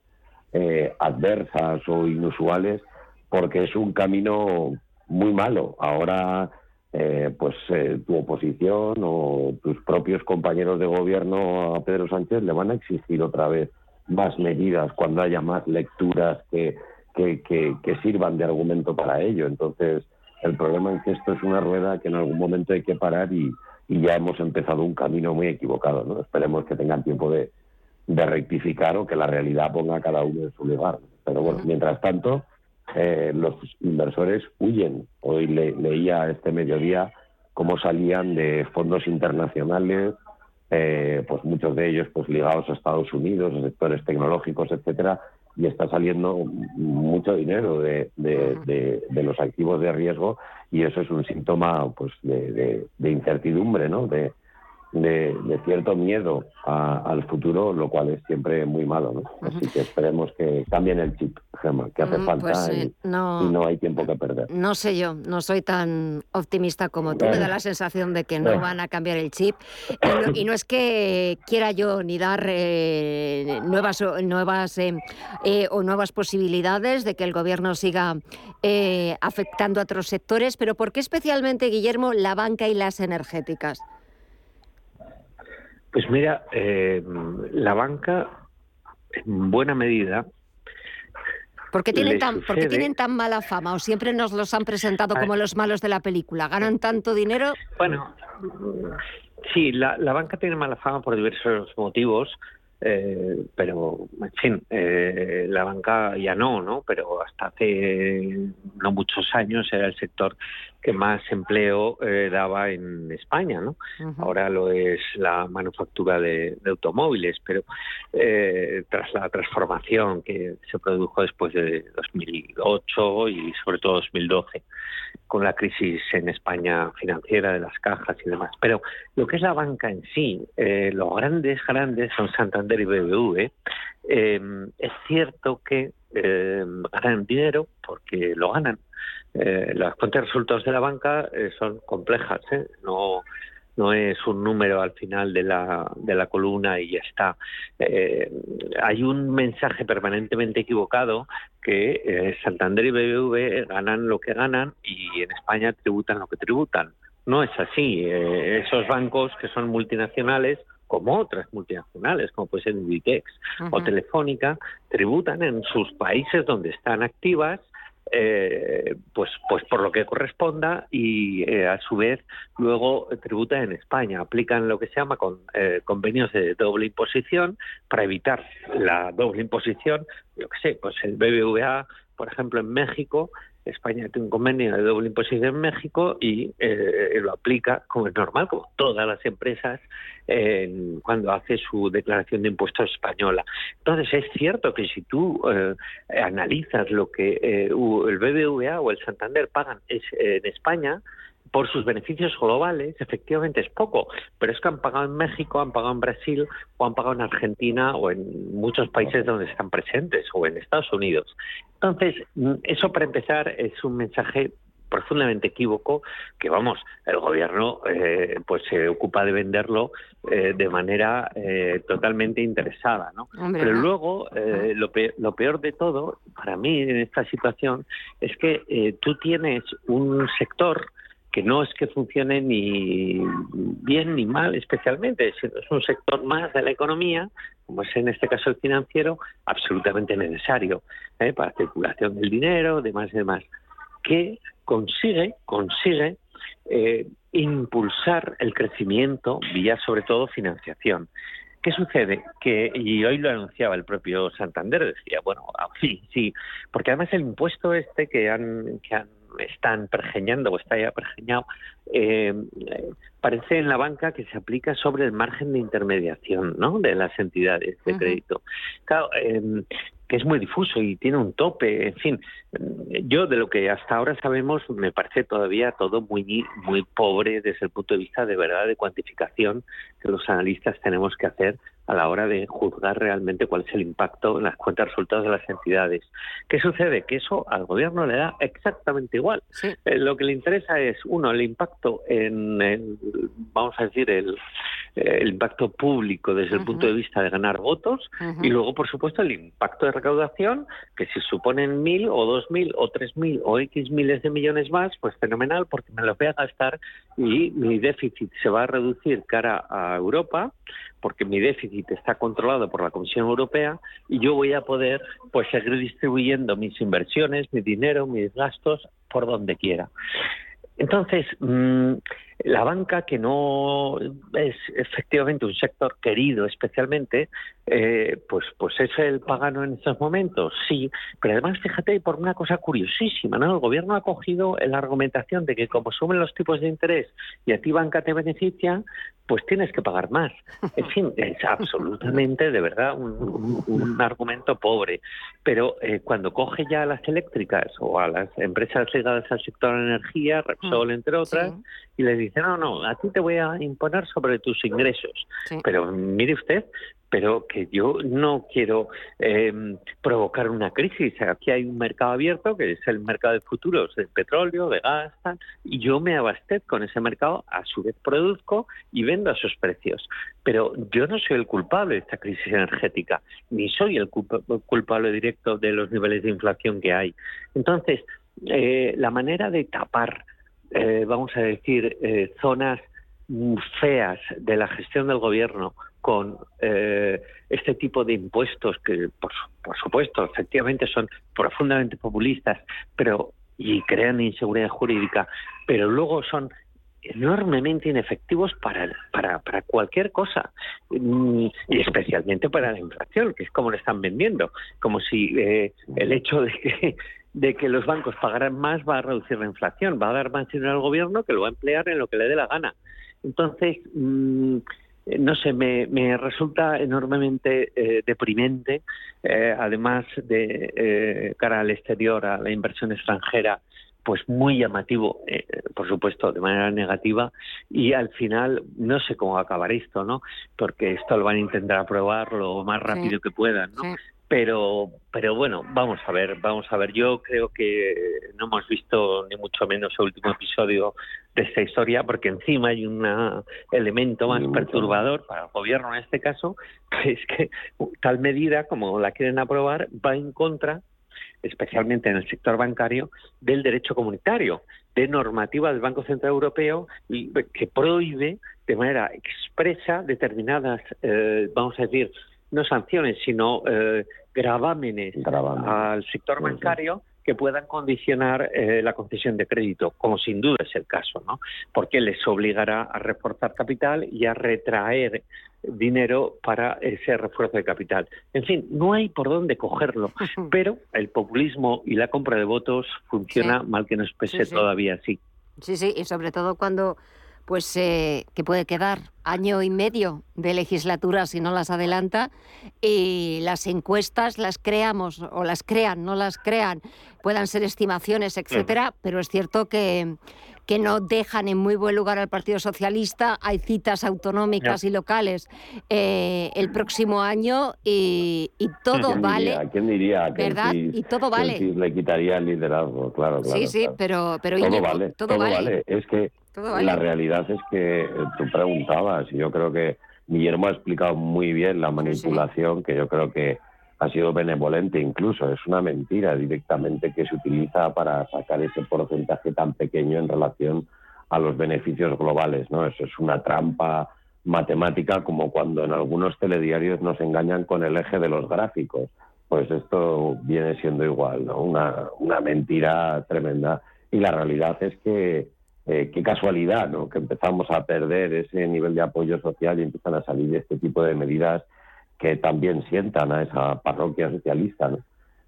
P: eh, adversas o inusuales, porque es un camino muy malo. Ahora, eh, pues eh, tu oposición o tus propios compañeros de gobierno a Pedro Sánchez le van a exigir otra vez más medidas cuando haya más lecturas que- que sirvan de argumento para ello. Entonces, el problema es que esto es una rueda que en algún momento hay que parar y, y ya hemos empezado un camino muy equivocado. ¿no? Esperemos que tengan tiempo de, de rectificar o que la realidad ponga a cada uno en su lugar. Pero bueno, mientras tanto, eh, los inversores huyen. Hoy le- leía este mediodía cómo salían de fondos internacionales, eh, pues muchos de ellos pues ligados a Estados Unidos, a sectores tecnológicos, etcétera, y está saliendo mucho dinero de, de- de- de los activos de riesgo y eso es un síntoma pues de incertidumbre, ¿no? De, de, cierto miedo al futuro, lo cual es siempre muy malo. ¿no? Así que esperemos que cambien el chip, Gemma, que hace mm, falta pues, y, no, hay tiempo que perder.
A: No sé yo, no soy tan optimista como tú. Me da la sensación de que no van a cambiar el chip. Y no, es que quiera yo ni dar eh, nuevas, nuevas eh, eh, o nuevas posibilidades de que el gobierno siga afectando a otros sectores, pero ¿por qué especialmente, Guillermo, la banca y las energéticas?
O: Pues mira, eh, la banca, en buena medida.
A: ¿Por qué, tienen tan, tienen tan mala fama o siempre nos los han presentado como los malos de la película? ¿Ganan tanto dinero?
O: Bueno, sí, la, la banca tiene mala fama por diversos motivos. Eh, pero, en fin, eh, la banca ya no, ¿no? Pero hasta hace no muchos años era el sector que más empleo eh, daba en España, ¿no? Ahora lo es la manufactura de, automóviles, pero tras la transformación que se produjo después de 2008 y sobre todo 2012, con la crisis en España financiera de las cajas y demás. Pero lo que es la banca en sí, los grandes, grandes son Santander y BBV, eh, es cierto que eh, ganan dinero porque lo ganan. Eh, las cuentas de resultados de la banca son complejas, no no es un número al final de la, de la columna y ya está. hay un mensaje permanentemente equivocado que Santander y BBV ganan lo que ganan y en España tributan lo que tributan. No es así. esos bancos que son multinacionales como otras multinacionales, como puede ser Inditex o Telefónica, tributan en sus países donde están activas eh, pues pues por lo que corresponda y eh, a su vez luego tributan en España. Aplican lo que se llama con, eh, convenios de doble imposición para evitar la doble imposición yo que sé pues el BBVA por ejemplo en México España tiene un convenio de doble imposición en México y eh, lo aplica como es normal, como todas las empresas, cuando hace su declaración de impuestos española. Entonces, es cierto que si tú eh, analizas lo que eh, el BBVA o el Santander pagan en España, por sus beneficios globales, efectivamente es poco, pero es que han pagado en México, han pagado en Brasil o han pagado en Argentina o en muchos países donde están presentes o en Estados Unidos. Entonces, mm, eso para empezar es un mensaje profundamente equívoco que vamos el gobierno eh, pues se ocupa de venderlo eh, de manera eh, totalmente interesada ¿no? pero luego lo, lo, peor de todo para mí en esta situación es que tú tienes un sector que no es que funcione ni bien ni mal especialmente, es un sector más de la economía, como es en este caso el financiero, absolutamente necesario ¿eh? para la circulación del dinero, demás, demás, que consigue, consigue eh, impulsar el crecimiento vía sobre todo financiación. ¿Qué sucede? Que, y hoy lo anunciaba el propio Santander, decía, bueno, ah, sí, sí, porque además el impuesto este que han, que han están pergeñando o está ya pergeñado, eh, parece en la banca que se aplica sobre el margen de intermediación ¿no? de las entidades de crédito. Claro, em, que es muy difuso y tiene un tope, en fin, yo de lo que hasta ahora sabemos me parece todavía todo muy muy pobre desde el punto de vista de verdad de cuantificación que los analistas tenemos que hacer a la hora de juzgar realmente cuál es el impacto en las cuentas resultados de las entidades. ¿Qué sucede? Que eso al gobierno le da exactamente igual. Eh, lo que le interesa es, uno, el impacto en, el, vamos a decir, el, eh, el impacto público desde el punto de vista de ganar votos y luego, por supuesto, el impacto de recaudación, que si suponen mil o dos mil o tres mil o X miles de millones más, pues fenomenal, porque me lo voy a gastar y mi déficit se va a reducir cara a Europa porque mi déficit está controlado por la Comisión Europea y yo voy a poder pues seguir distribuyendo mis inversiones, mi dinero, mis gastos por donde quiera. Entonces, mm, la banca, que no es efectivamente un sector querido especialmente, eh, pues, pues es el pagano en estos momentos, sí, pero además fíjate por una cosa curiosísima, ¿no? El gobierno ha cogido la argumentación de que como suben los tipos de interés y a ti banca te beneficia, pues tienes que pagar más. En fin, es absolutamente, de verdad, un, argumento pobre. Pero eh, cuando coge ya a las eléctricas o a las empresas ligadas al sector de energía, Repsol, mm, entre otras, y les dice, no, no, a ti te voy a imponer sobre tus ingresos. Pero mire usted, pero que yo no quiero em, provocar una crisis. Aquí hay un mercado abierto, que es el mercado de futuros de petróleo, de gas, y yo me abastezco con ese mercado, a su vez produzco y vendo a esos precios. Pero yo no soy el culpable de esta crisis energética, ni soy el culpable directo de los niveles de inflación que hay. Entonces, eh, la manera de tapar, eh, vamos a decir, eh, zonas feas de la gestión del gobierno con eh, este tipo de impuestos que, por, supuesto, efectivamente son profundamente populistas, pero y crean inseguridad jurídica, pero luego son enormemente inefectivos para, para, para cualquier cosa mm, y especialmente para la inflación, que es como lo están vendiendo, como si eh, el hecho de que, de que los bancos pagaran más va a reducir la inflación, va a dar más dinero al gobierno que lo va a emplear en lo que le dé la gana. Entonces, mm, no sé, me, resulta enormemente eh, deprimente, eh, además de eh, cara al exterior, a la inversión extranjera, pues muy llamativo, por supuesto, de manera negativa, y al final no sé cómo va a acabar esto, ¿no? Porque esto lo van a intentar aprobar lo más rápido que puedan, ¿no? Pero, pero bueno, vamos a ver, vamos a ver. Yo creo que no hemos visto ni mucho menos el último episodio de esta historia, porque encima hay un elemento más perturbador para el gobierno en este caso, que es que tal medida como la quieren aprobar va en contra, especialmente en el sector bancario, del derecho comunitario, de normativa del Banco Central Europeo que prohíbe de manera expresa determinadas, eh, vamos a decir, no sanciones, sino eh, gravámenes al sector bancario que puedan condicionar eh, la concesión de crédito, como sin duda es el caso, ¿no? Porque les obligará a reforzar capital y a retraer dinero para ese refuerzo de capital. En fin, no hay por dónde cogerlo, pero el populismo y la compra de votos funciona mal que nos pese todavía así.
A: Sí, sí, y sobre todo cuando pues eh, que puede quedar año y medio de legislatura si no las adelanta y las encuestas las creamos o las crean, no las crean, puedan ser estimaciones, etcétera, pero es cierto que, que no dejan en muy buen lugar al Partido Socialista. Hay citas autonómicas y locales eh, el próximo año y, todo vale.
P: ¿Quién diría?
A: ¿Verdad? y todo vale.
P: le quitaría el liderazgo, claro. claro
A: sí, sí, pero, pero
P: todo, vale, todo, vale. Es que la realidad es que eh, tú preguntabas, y yo creo que Guillermo ha explicado muy bien la manipulación, que yo creo que ha sido benevolente incluso. Es una mentira directamente que se utiliza para sacar ese porcentaje tan pequeño en relación a los beneficios globales. ¿no? Eso es una trampa matemática como cuando en algunos telediarios nos engañan con el eje de los gráficos. Pues esto viene siendo igual, ¿no? una, una mentira tremenda. Y la realidad es que eh, qué casualidad, ¿no? Que empezamos a perder ese nivel de apoyo social y empiezan a salir este tipo de medidas que también sientan a esa parroquia socialista, ¿no?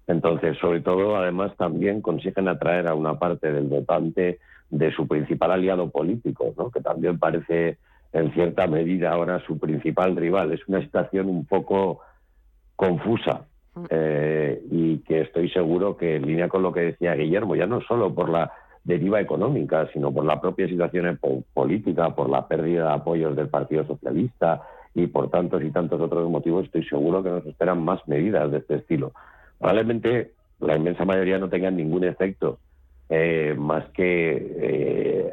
P: Entonces, sobre todo, además, también consiguen atraer a una parte del votante de su principal aliado político, ¿no? que también parece, en cierta medida, ahora su principal rival. Es una situación un poco confusa mm. eh, y que estoy seguro que en línea con lo que decía Guillermo, ya no solo por la deriva económica, sino por la propia situación política, por la pérdida de apoyos del Partido Socialista y por tantos y tantos otros motivos, estoy seguro que nos esperan más medidas de este estilo. Probablemente la inmensa mayoría no tengan ningún efecto eh, más que eh,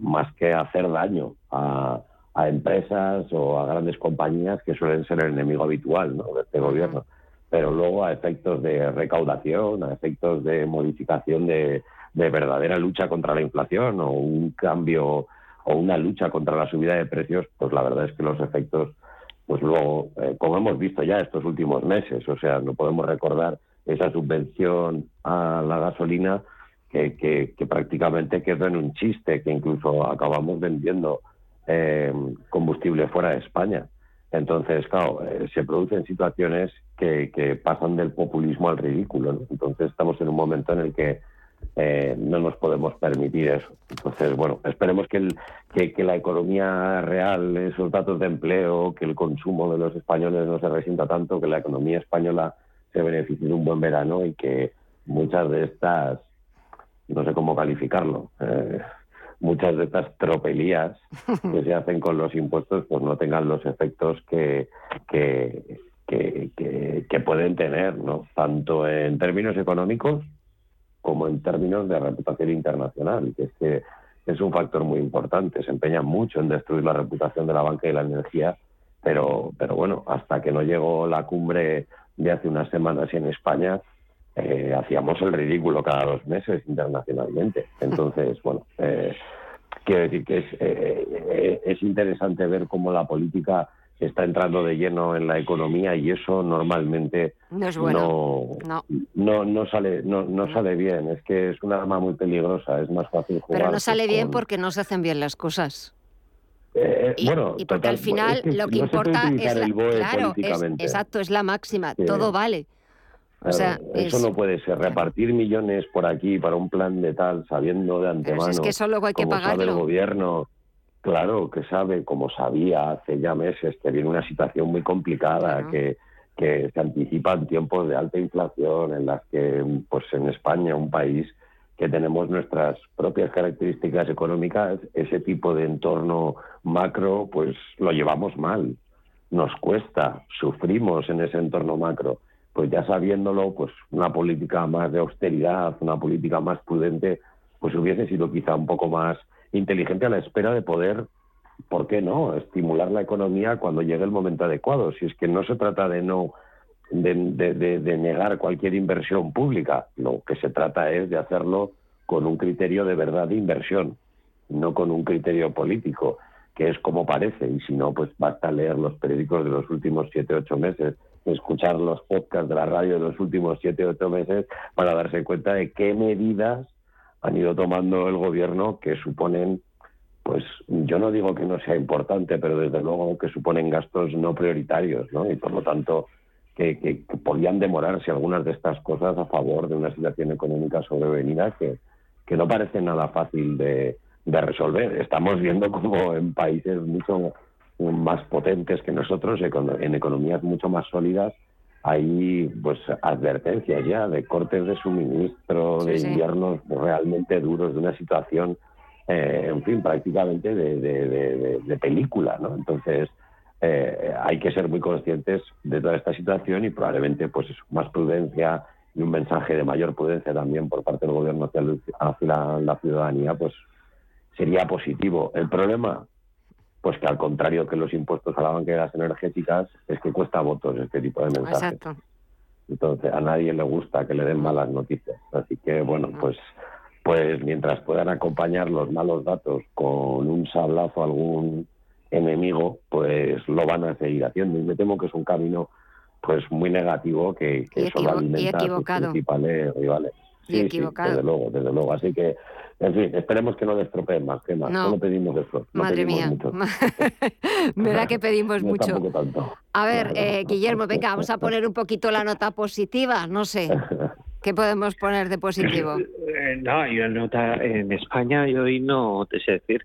P: más que hacer daño a, empresas o a grandes compañías que suelen ser el enemigo habitual de este gobierno. Pero luego a efectos de recaudación, a efectos de modificación de, de verdadera lucha contra la inflación o un cambio o una lucha contra la subida de precios, pues la verdad es que los efectos, pues luego, eh, como hemos visto ya estos últimos meses, o sea, no podemos recordar esa subvención a la gasolina que, que, prácticamente quedó en un chiste, que incluso acabamos vendiendo eh, combustible fuera de España. Entonces, claro, eh, se producen situaciones que, que, pasan del populismo al ridículo. Entonces, estamos en un momento en el que eh, no nos podemos permitir eso. Entonces, bueno, esperemos que, el, que, la economía real, esos datos de empleo, que el consumo de los españoles no se resienta tanto, que la economía española se beneficie de un buen verano y que muchas de estas, no sé cómo calificarlo, eh, muchas de estas tropelías que se hacen con los impuestos pues no tengan los efectos que, que, que, que pueden tener, ¿no? Tanto en términos económicos como en términos de reputación internacional, que es que es un factor muy importante. Se empeñan mucho en destruir la reputación de la banca y la energía, pero, pero bueno, hasta que no llegó la cumbre de hace unas semanas en España, eh, hacíamos el ridículo cada dos meses internacionalmente. Entonces, bueno, eh, quiero decir que es, eh, es interesante ver cómo la política está entrando de lleno en la economía y eso normalmente
A: no es bueno.
P: no, no. no, sale no, no sale bien es que es una arma muy peligrosa es más fácil jugar
A: pero no sale bien porque no se hacen bien las cosas
P: eh,
A: y,
P: bueno,
A: y porque al final
P: es que
A: lo que importa es la,
P: el BOE
A: claro es,
P: políticamente.
A: exacto es la máxima
P: Sí.
A: todo vale o
P: Claro,
A: sea
P: eso
A: es-
P: no puede ser repartir millones por aquí para un plan de tal sabiendo de
A: pero
P: antemano
A: si es que eso luego hay que
P: el
A: pagarlo
P: gobierno claro que sabe como sabía hace ya meses que viene una situación muy complicada
A: Claro.
P: que que se anticipan tiempos de alta inflación en las que pues en España un país que tenemos nuestras propias características económicas ese tipo de entorno macro pues lo llevamos mal nos cuesta, sufrimos en ese entorno macro. Pues ya sabiéndolo, pues una política más de austeridad, una política más prudente, pues hubiese sido quizá un poco más inteligente a la espera de poder, ¿por qué no?, estimular la economía cuando llegue el momento adecuado. Si es que no se trata de no de, negar cualquier inversión pública, lo que se trata es de hacerlo con un criterio de verdad de inversión, no con un criterio político que es como parece, y si no, pues basta leer los periódicos de los últimos siete, ocho meses, escuchar los podcasts de la radio de los últimos siete, ocho meses, para darse cuenta de qué medidas han ido tomando el gobierno que suponen, pues yo no digo que no sea importante, pero desde luego que suponen gastos no prioritarios, ¿no? Y por lo tanto, que, que- que podían demorarse algunas de estas cosas a favor de una situación económica sobrevenida que, que no parece nada fácil de, de resolver. Estamos viendo como en países mucho más potentes que nosotros, en economías mucho más sólidas, hay pues advertencias ya de cortes de suministro,
A: Sí,
P: de
A: sí.
P: inviernos realmente duros, de una situación, eh, en fin, prácticamente de, de- de- película, ¿no? Entonces, eh, hay que ser muy conscientes de toda esta situación y probablemente pues más prudencia y un mensaje de mayor prudencia también por parte del gobierno hacia, hacia la, la ciudadanía pues sería positivo. El problema pues que al contrario que los impuestos a las energéticas es que cuesta votos este tipo de mensajes.
A: exacto
P: Entonces a nadie le gusta que le den malas noticias. Así que bueno, pues pues mientras puedan acompañar los malos datos con un sablazo a algún enemigo, pues lo van a seguir haciendo. Y me temo que es un camino pues muy negativo que, que solo alimenta a sus principales rivales.
A: Y
P: Sí, sí,
A: equivocado.
P: desde luego, desde luego. Así que, en fin, esperemos que no destropeen más, que más.
A: No.
P: Solo pedimos eso. No
A: madre
P: pedimos
A: mía
P: mucho.
A: me da que pedimos
P: No
A: mucho
P: tampoco tanto.
A: a ver eh, Guillermo venga vamos a poner un poquito la nota positiva no sé qué podemos poner de positivo
O: Eh, no, hay una nota en España y hoy no te sé decir,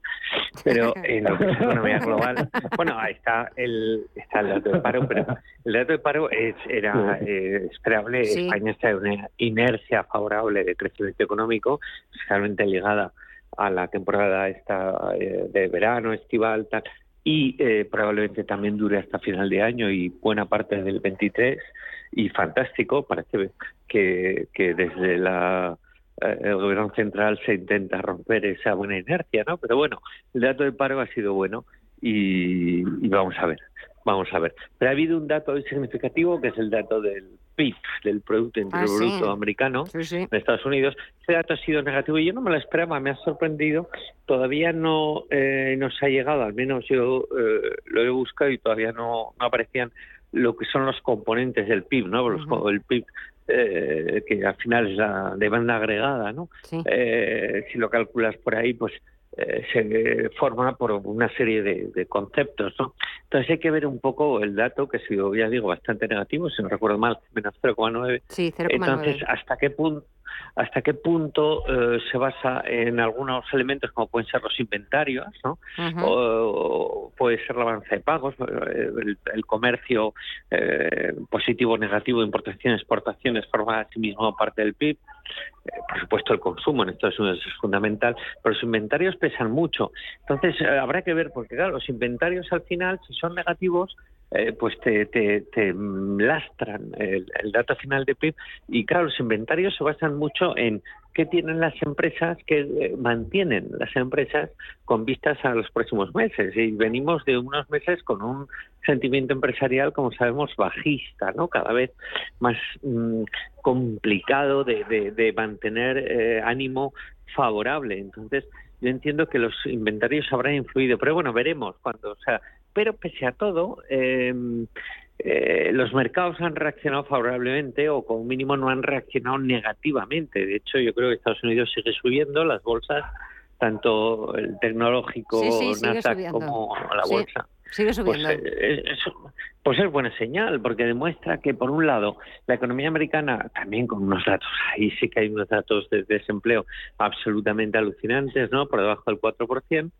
O: pero en lo que es economía global, bueno, ahí está el, está el dato de paro, pero el dato de paro es, era eh, esperable.
Q: Sí.
O: España está en una inercia favorable de crecimiento económico, especialmente ligada a la temporada esta eh, de verano, estival, tal, y eh, probablemente también dure hasta final de año y buena parte del 23 y fantástico parece que, que desde la eh, el gobierno central se intenta romper esa buena inercia, ¿no? Pero bueno, el dato de paro ha sido bueno y, y vamos a ver, vamos a ver. Pero ha habido un dato hoy significativo que es el dato del PIB, del Producto Interior
A: Ah, sí.
O: Bruto americano de Estados Unidos. Ese dato ha sido negativo y yo no me lo esperaba, me ha sorprendido. Todavía no eh, nos ha llegado, al menos yo eh, lo he buscado y todavía no, no aparecían lo que son los componentes del PIB, ¿no? Los co- el PIB eh, que al final es la demanda agregada, ¿no? Eh, si lo calculas por ahí, pues eh, se forma por una serie de, de conceptos, ¿no? Entonces hay que ver un poco el dato, que ha sido, ya digo, bastante negativo, si no recuerdo mal, menos 0,9.
A: Sí, 0,9.
O: Entonces, ¿hasta qué punto hasta qué punto eh, se basa en algunos elementos como pueden ser los inventarios, ¿no? o, puede ser la balanza de pagos, eh, el, comercio eh, positivo o negativo, importaciones, exportaciones, forma a sí mismo parte del PIB. por supuesto, el consumo en Estados Unidos es fundamental, pero los inventarios pesan mucho. Entonces, habrá que ver, porque claro, los inventarios al final, si son negativos, eh, pues te, te, lastran el, dato final de PIB y claro, los inventarios se basan mucho en qué tienen las empresas, qué eh, mantienen las empresas con vistas a los próximos meses y venimos de unos meses con un sentimiento empresarial, como sabemos, bajista, ¿no? Cada vez más mm, complicado de, de, mantener eh, ánimo favorable. Entonces, yo entiendo que los inventarios habrán influido, pero bueno, veremos cuando, o sea, pero pese a todo, em, eh, los mercados han reaccionado favorablemente o como mínimo no han reaccionado negativamente. De hecho, yo creo que Estados Unidos sigue subiendo las bolsas, tanto el tecnológico Nasdaq como la bolsa.
A: Sigue
O: pues,
A: subiendo.
O: Eh, pues, es buena señal, porque demuestra que, por un lado, la economía americana, también con unos datos, ahí sí que hay unos datos de desempleo absolutamente alucinantes, ¿no? Por debajo del 4%,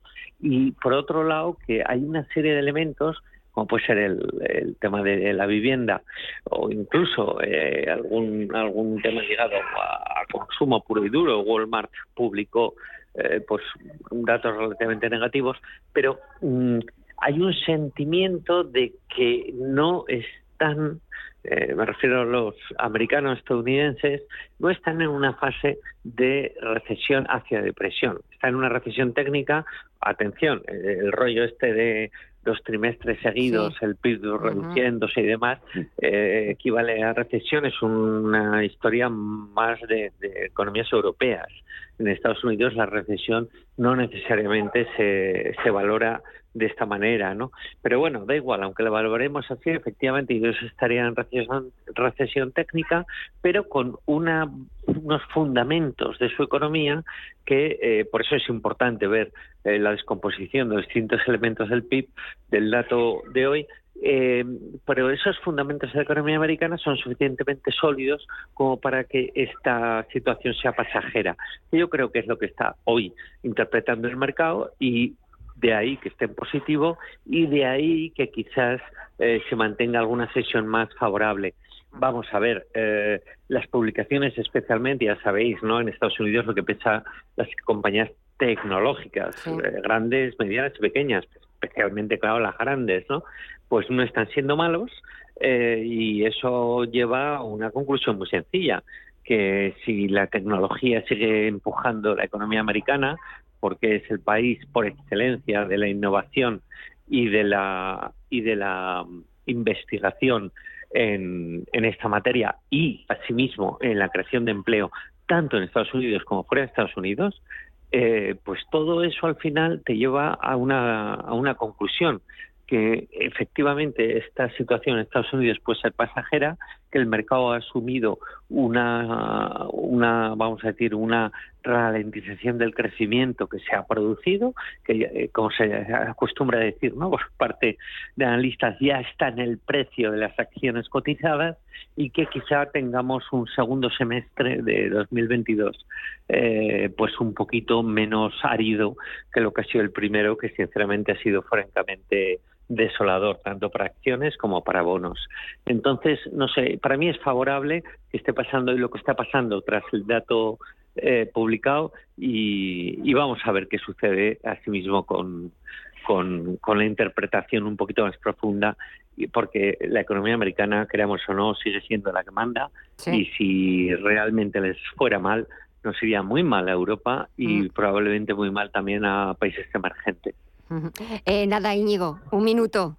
O: y por otro lado, que hay una serie de elementos como puede ser el, tema de la vivienda o incluso eh, algún algún tema ligado a, consumo puro y duro. Walmart publicó eh, pues datos relativamente negativos, pero mm, hay un sentimiento de que no están, eh, me refiero a los americanos estadounidenses, no están en una fase de recesión hacia depresión. Están en una recesión técnica, atención, el rollo este de dos trimestres seguidos, el PIB reduciéndose y demás, eh, equivale a recesión, es una historia más de, de, economías europeas. En Estados Unidos la recesión no necesariamente se, se valora de esta manera, ¿no? Pero bueno, da igual, aunque lo valoremos así, efectivamente ellos estarían en recesión, recesión técnica, pero con una, unos fundamentos de su economía que eh, por eso es importante ver eh, la descomposición de distintos elementos del PIB del dato de hoy. Eh, pero esos fundamentos de la economía americana son suficientemente sólidos como para que esta situación sea pasajera. Yo creo que es lo que está hoy interpretando el mercado y de ahí que esté en positivo y de ahí que quizás eh, se mantenga alguna sesión más favorable. Vamos a ver, eh, las publicaciones especialmente, ya sabéis, ¿no? En Estados Unidos lo que pesa las compañías tecnológicas, eh, grandes, medianas y pequeñas, especialmente, claro, las grandes, ¿no? Pues no están siendo malos y eso lleva a una conclusión muy sencilla, que si la tecnología sigue empujando la economía americana, porque es el país por excelencia de la innovación y de la y de la mm, investigación en, esta materia y asimismo en la creación de empleo tanto en Estados Unidos como fuera de Estados Unidos, eh, pues todo eso al final te lleva a una conclusión que efectivamente esta situación en Estados Unidos puede ser pasajera, que el mercado ha asumido una, vamos a decir, una ralentización del crecimiento que se ha producido, que eh, como se acostumbra a decir, ¿no? por parte de analistas ya está en el precio de las acciones cotizadas y que quizá tengamos un segundo semestre de 2022 eh, pues un poquito menos árido que lo que ha sido el primero, que sinceramente ha sido francamente desolador, tanto para acciones como para bonos. Entonces, no sé, para mí es favorable que esté pasando y lo que está pasando tras el dato eh, publicado y, vamos a ver qué sucede asimismo con, con, con la interpretación un poquito más profunda porque la economía americana, creamos o no, sigue siendo la que manda y si realmente les fuera mal, nos iría muy mal a Europa y mm. probablemente muy mal también a países emergentes.
A: Eh, nada, Íñigo, un minuto.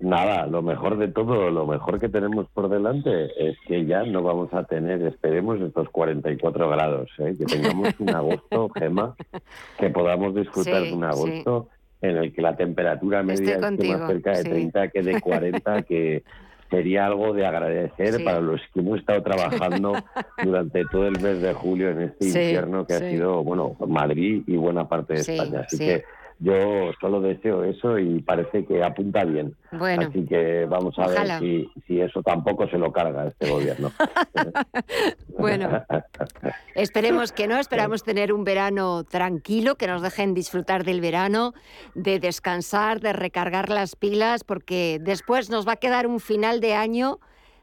P: Nada, lo mejor de todo, lo mejor que tenemos por delante es que ya no vamos a tener, esperemos, estos 44 grados, ¿eh? que tengamos un agosto, Gema, que podamos disfrutar de un agosto en el que la temperatura media esté más cerca de 30 que de 40, que sería algo de agradecer para los que hemos estado trabajando durante todo el mes de julio en este invierno que ha sido, bueno, Madrid y buena parte de España. Así que yo solo deseo eso y parece que apunta bien.
A: Bueno,
P: Así que vamos a
A: ojalá.
P: ver si, si eso tampoco se lo carga este gobierno.
A: Bueno, esperemos que no, esperamos tener un verano tranquilo, que nos dejen disfrutar del verano, de descansar, de recargar las pilas, porque después nos va a quedar un final de año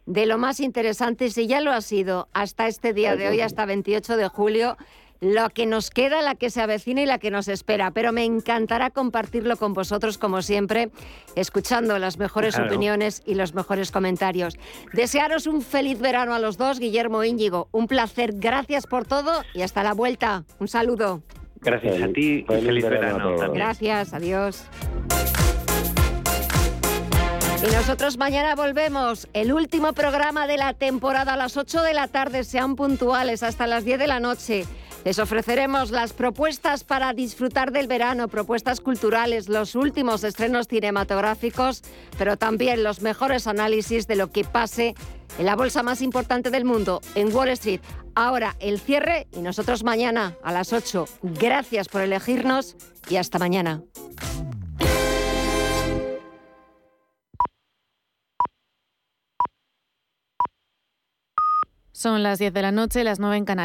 A: de lo más interesante, si ya lo ha sido hasta este día de hoy, hasta 28 de julio, lo que nos queda, la que se avecina y la que nos espera. Pero me encantará compartirlo con vosotros, como siempre, escuchando las mejores
O: Claro.
A: opiniones y los mejores comentarios. Desearos un feliz verano a los dos, Guillermo e Íñigo. Un placer, gracias por todo y hasta la vuelta. Un saludo.
O: Gracias a ti y
P: feliz
O: feliz
P: verano a
O: verano.
A: Gracias, adiós. Y nosotros mañana volvemos, el último programa de la temporada a las 8 de la tarde, sean puntuales hasta las 10 de la noche. Les ofreceremos las propuestas para disfrutar del verano, propuestas culturales, los últimos estrenos cinematográficos, pero también los mejores análisis de lo que pase en la bolsa más importante del mundo, en Wall Street. Ahora el cierre y nosotros mañana a las 8. Gracias por elegirnos y hasta mañana.
D: Son las 10 de la noche, las 9 en Canarias.